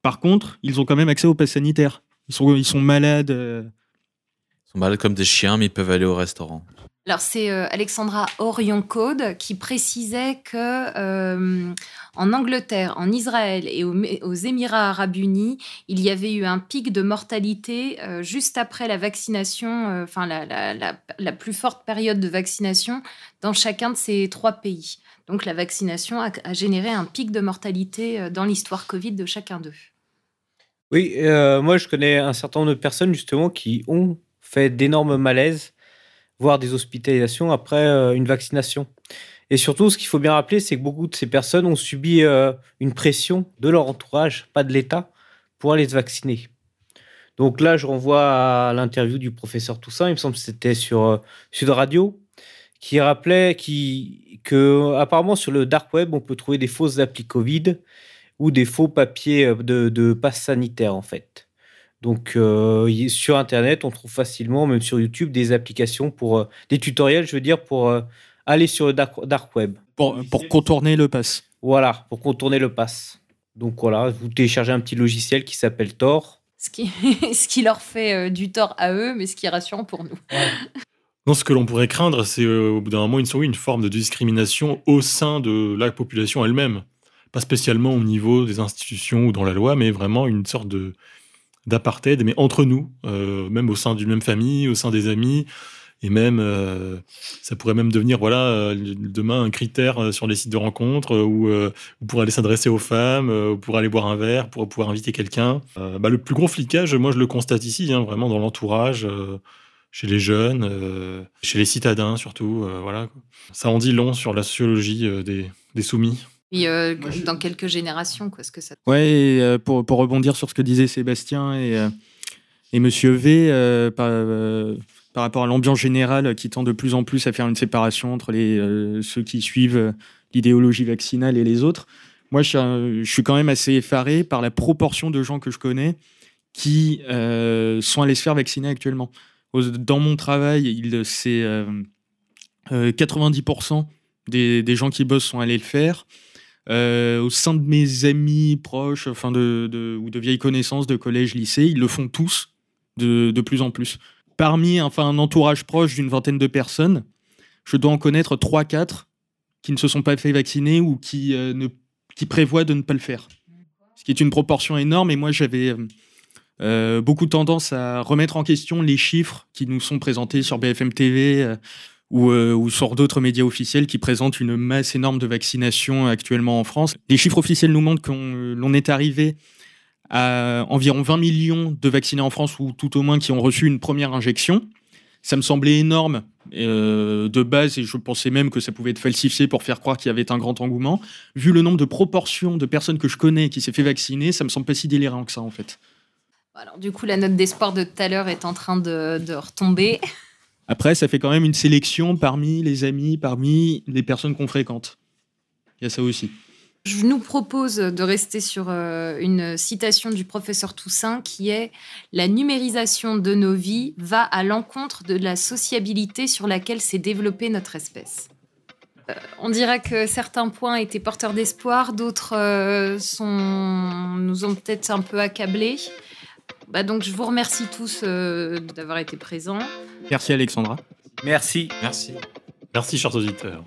Par contre, ils ont quand même accès au pass sanitaire. Ils sont, ils sont malades. Ils sont malades comme des chiens, mais ils peuvent aller au restaurant. Alors c'est euh, Alexandra Orion Code qui précisait que euh, en Angleterre, en Israël et aux, Émirats arabes unis, il y avait eu un pic de mortalité euh, juste après la vaccination, enfin la, plus forte période de vaccination dans chacun de ces trois pays. Donc la vaccination a, a généré un pic de mortalité dans l'histoire Covid de chacun d'eux. Oui, moi je connais un certain nombre de personnes justement qui ont fait d'énormes malaises voire des hospitalisations après euh, une vaccination. Et surtout, ce qu'il faut bien rappeler, c'est que beaucoup de ces personnes ont subi euh, une pression de leur entourage, pas de l'État, pour aller se vacciner. Donc là, je renvoie à l'interview du professeur Toussaint, il me semble que c'était sur euh, Sud Radio, qui rappelait qui, que apparemment sur le dark web, on peut trouver des fausses applis Covid ou des faux papiers de, de passe sanitaire en fait. Donc euh, sur Internet, on trouve facilement, même sur YouTube, des applications pour euh, des tutoriels, je veux dire, pour euh, aller sur le dark, web. Pour, contourner le pass. Voilà, pour contourner le pass. Donc voilà, vous téléchargez un petit logiciel qui s'appelle Tor. Ce qui, ce qui leur fait du tort à eux, mais ce qui est rassurant pour nous. Non, ce que l'on pourrait craindre, c'est au bout d'un moment une, une forme de discrimination au sein de la population elle-même. Pas spécialement au niveau des institutions ou dans la loi, mais vraiment une sorte de, d'apartheid, mais entre nous, euh, même au sein d'une même famille, au sein des amis, et même euh, ça pourrait même devenir voilà euh, demain un critère sur les sites de rencontres où, pour aller s'adresser aux femmes, pour aller boire un verre, pour pouvoir inviter quelqu'un. Bah, le plus gros flicage, moi je le constate ici, hein, vraiment dans l'entourage. chez les jeunes, chez les citadins surtout, voilà. Ça en dit long sur la sociologie des soumis. Euh, dans quelques générations, quoi, ce que ça. Ouais, euh, pour, pour, rebondir sur ce que disait Sébastien et, euh, et Monsieur V, par, par, rapport à l'ambiance générale qui tend de plus en plus à faire une séparation entre les, ceux qui suivent l'idéologie vaccinale et les autres, moi je, je, suis quand même assez effaré par la proportion de gens que je connais qui sont allés se faire vacciner actuellement. Dans mon travail, c'est 90% des, des gens qui bossent sont allés le faire. Euh, au sein de mes amis proches, enfin de, ou de vieilles connaissances de collège, lycée, ils le font tous de, plus en plus. Parmi enfin, un entourage proche d'une vingtaine de personnes, je dois en connaître 3-4 qui ne se sont pas fait vacciner ou qui, euh, ne, qui prévoient de ne pas le faire. Ce qui est une proportion énorme. Et moi, j'avais euh, beaucoup tendance à remettre en question les chiffres qui nous sont présentés sur BFM TV euh, ou, sur d'autres médias officiels qui présentent une masse énorme de vaccination actuellement en France. Les chiffres officiels nous montrent qu'on l'on est arrivé à environ 20 millions de vaccinés en France, ou tout au moins qui ont reçu une première injection. Ça me semblait énorme euh, de base, et je pensais même que ça pouvait être falsifié pour faire croire qu'il y avait un grand engouement. Vu le nombre de proportions de personnes que je connais qui s'est fait vacciner, ça me semble pas si délirant que ça en fait. Alors du coup, la note d'espoir de tout à l'heure est en train de retomber. Après, ça fait quand même une sélection parmi les amis, parmi les personnes qu'on fréquente. Il y a ça aussi. Je nous propose de rester sur euh, une citation du professeur Toussaint qui est La numérisation de nos vies va à l'encontre de la sociabilité sur laquelle s'est développée notre espèce. Euh, on dirait que certains points étaient porteurs d'espoir, d'autres euh, nous ont peut-être un peu accablés. Bah donc, je vous remercie tous d'avoir été présents. Merci Alexandra. Merci. Merci. Merci, chers auditeurs.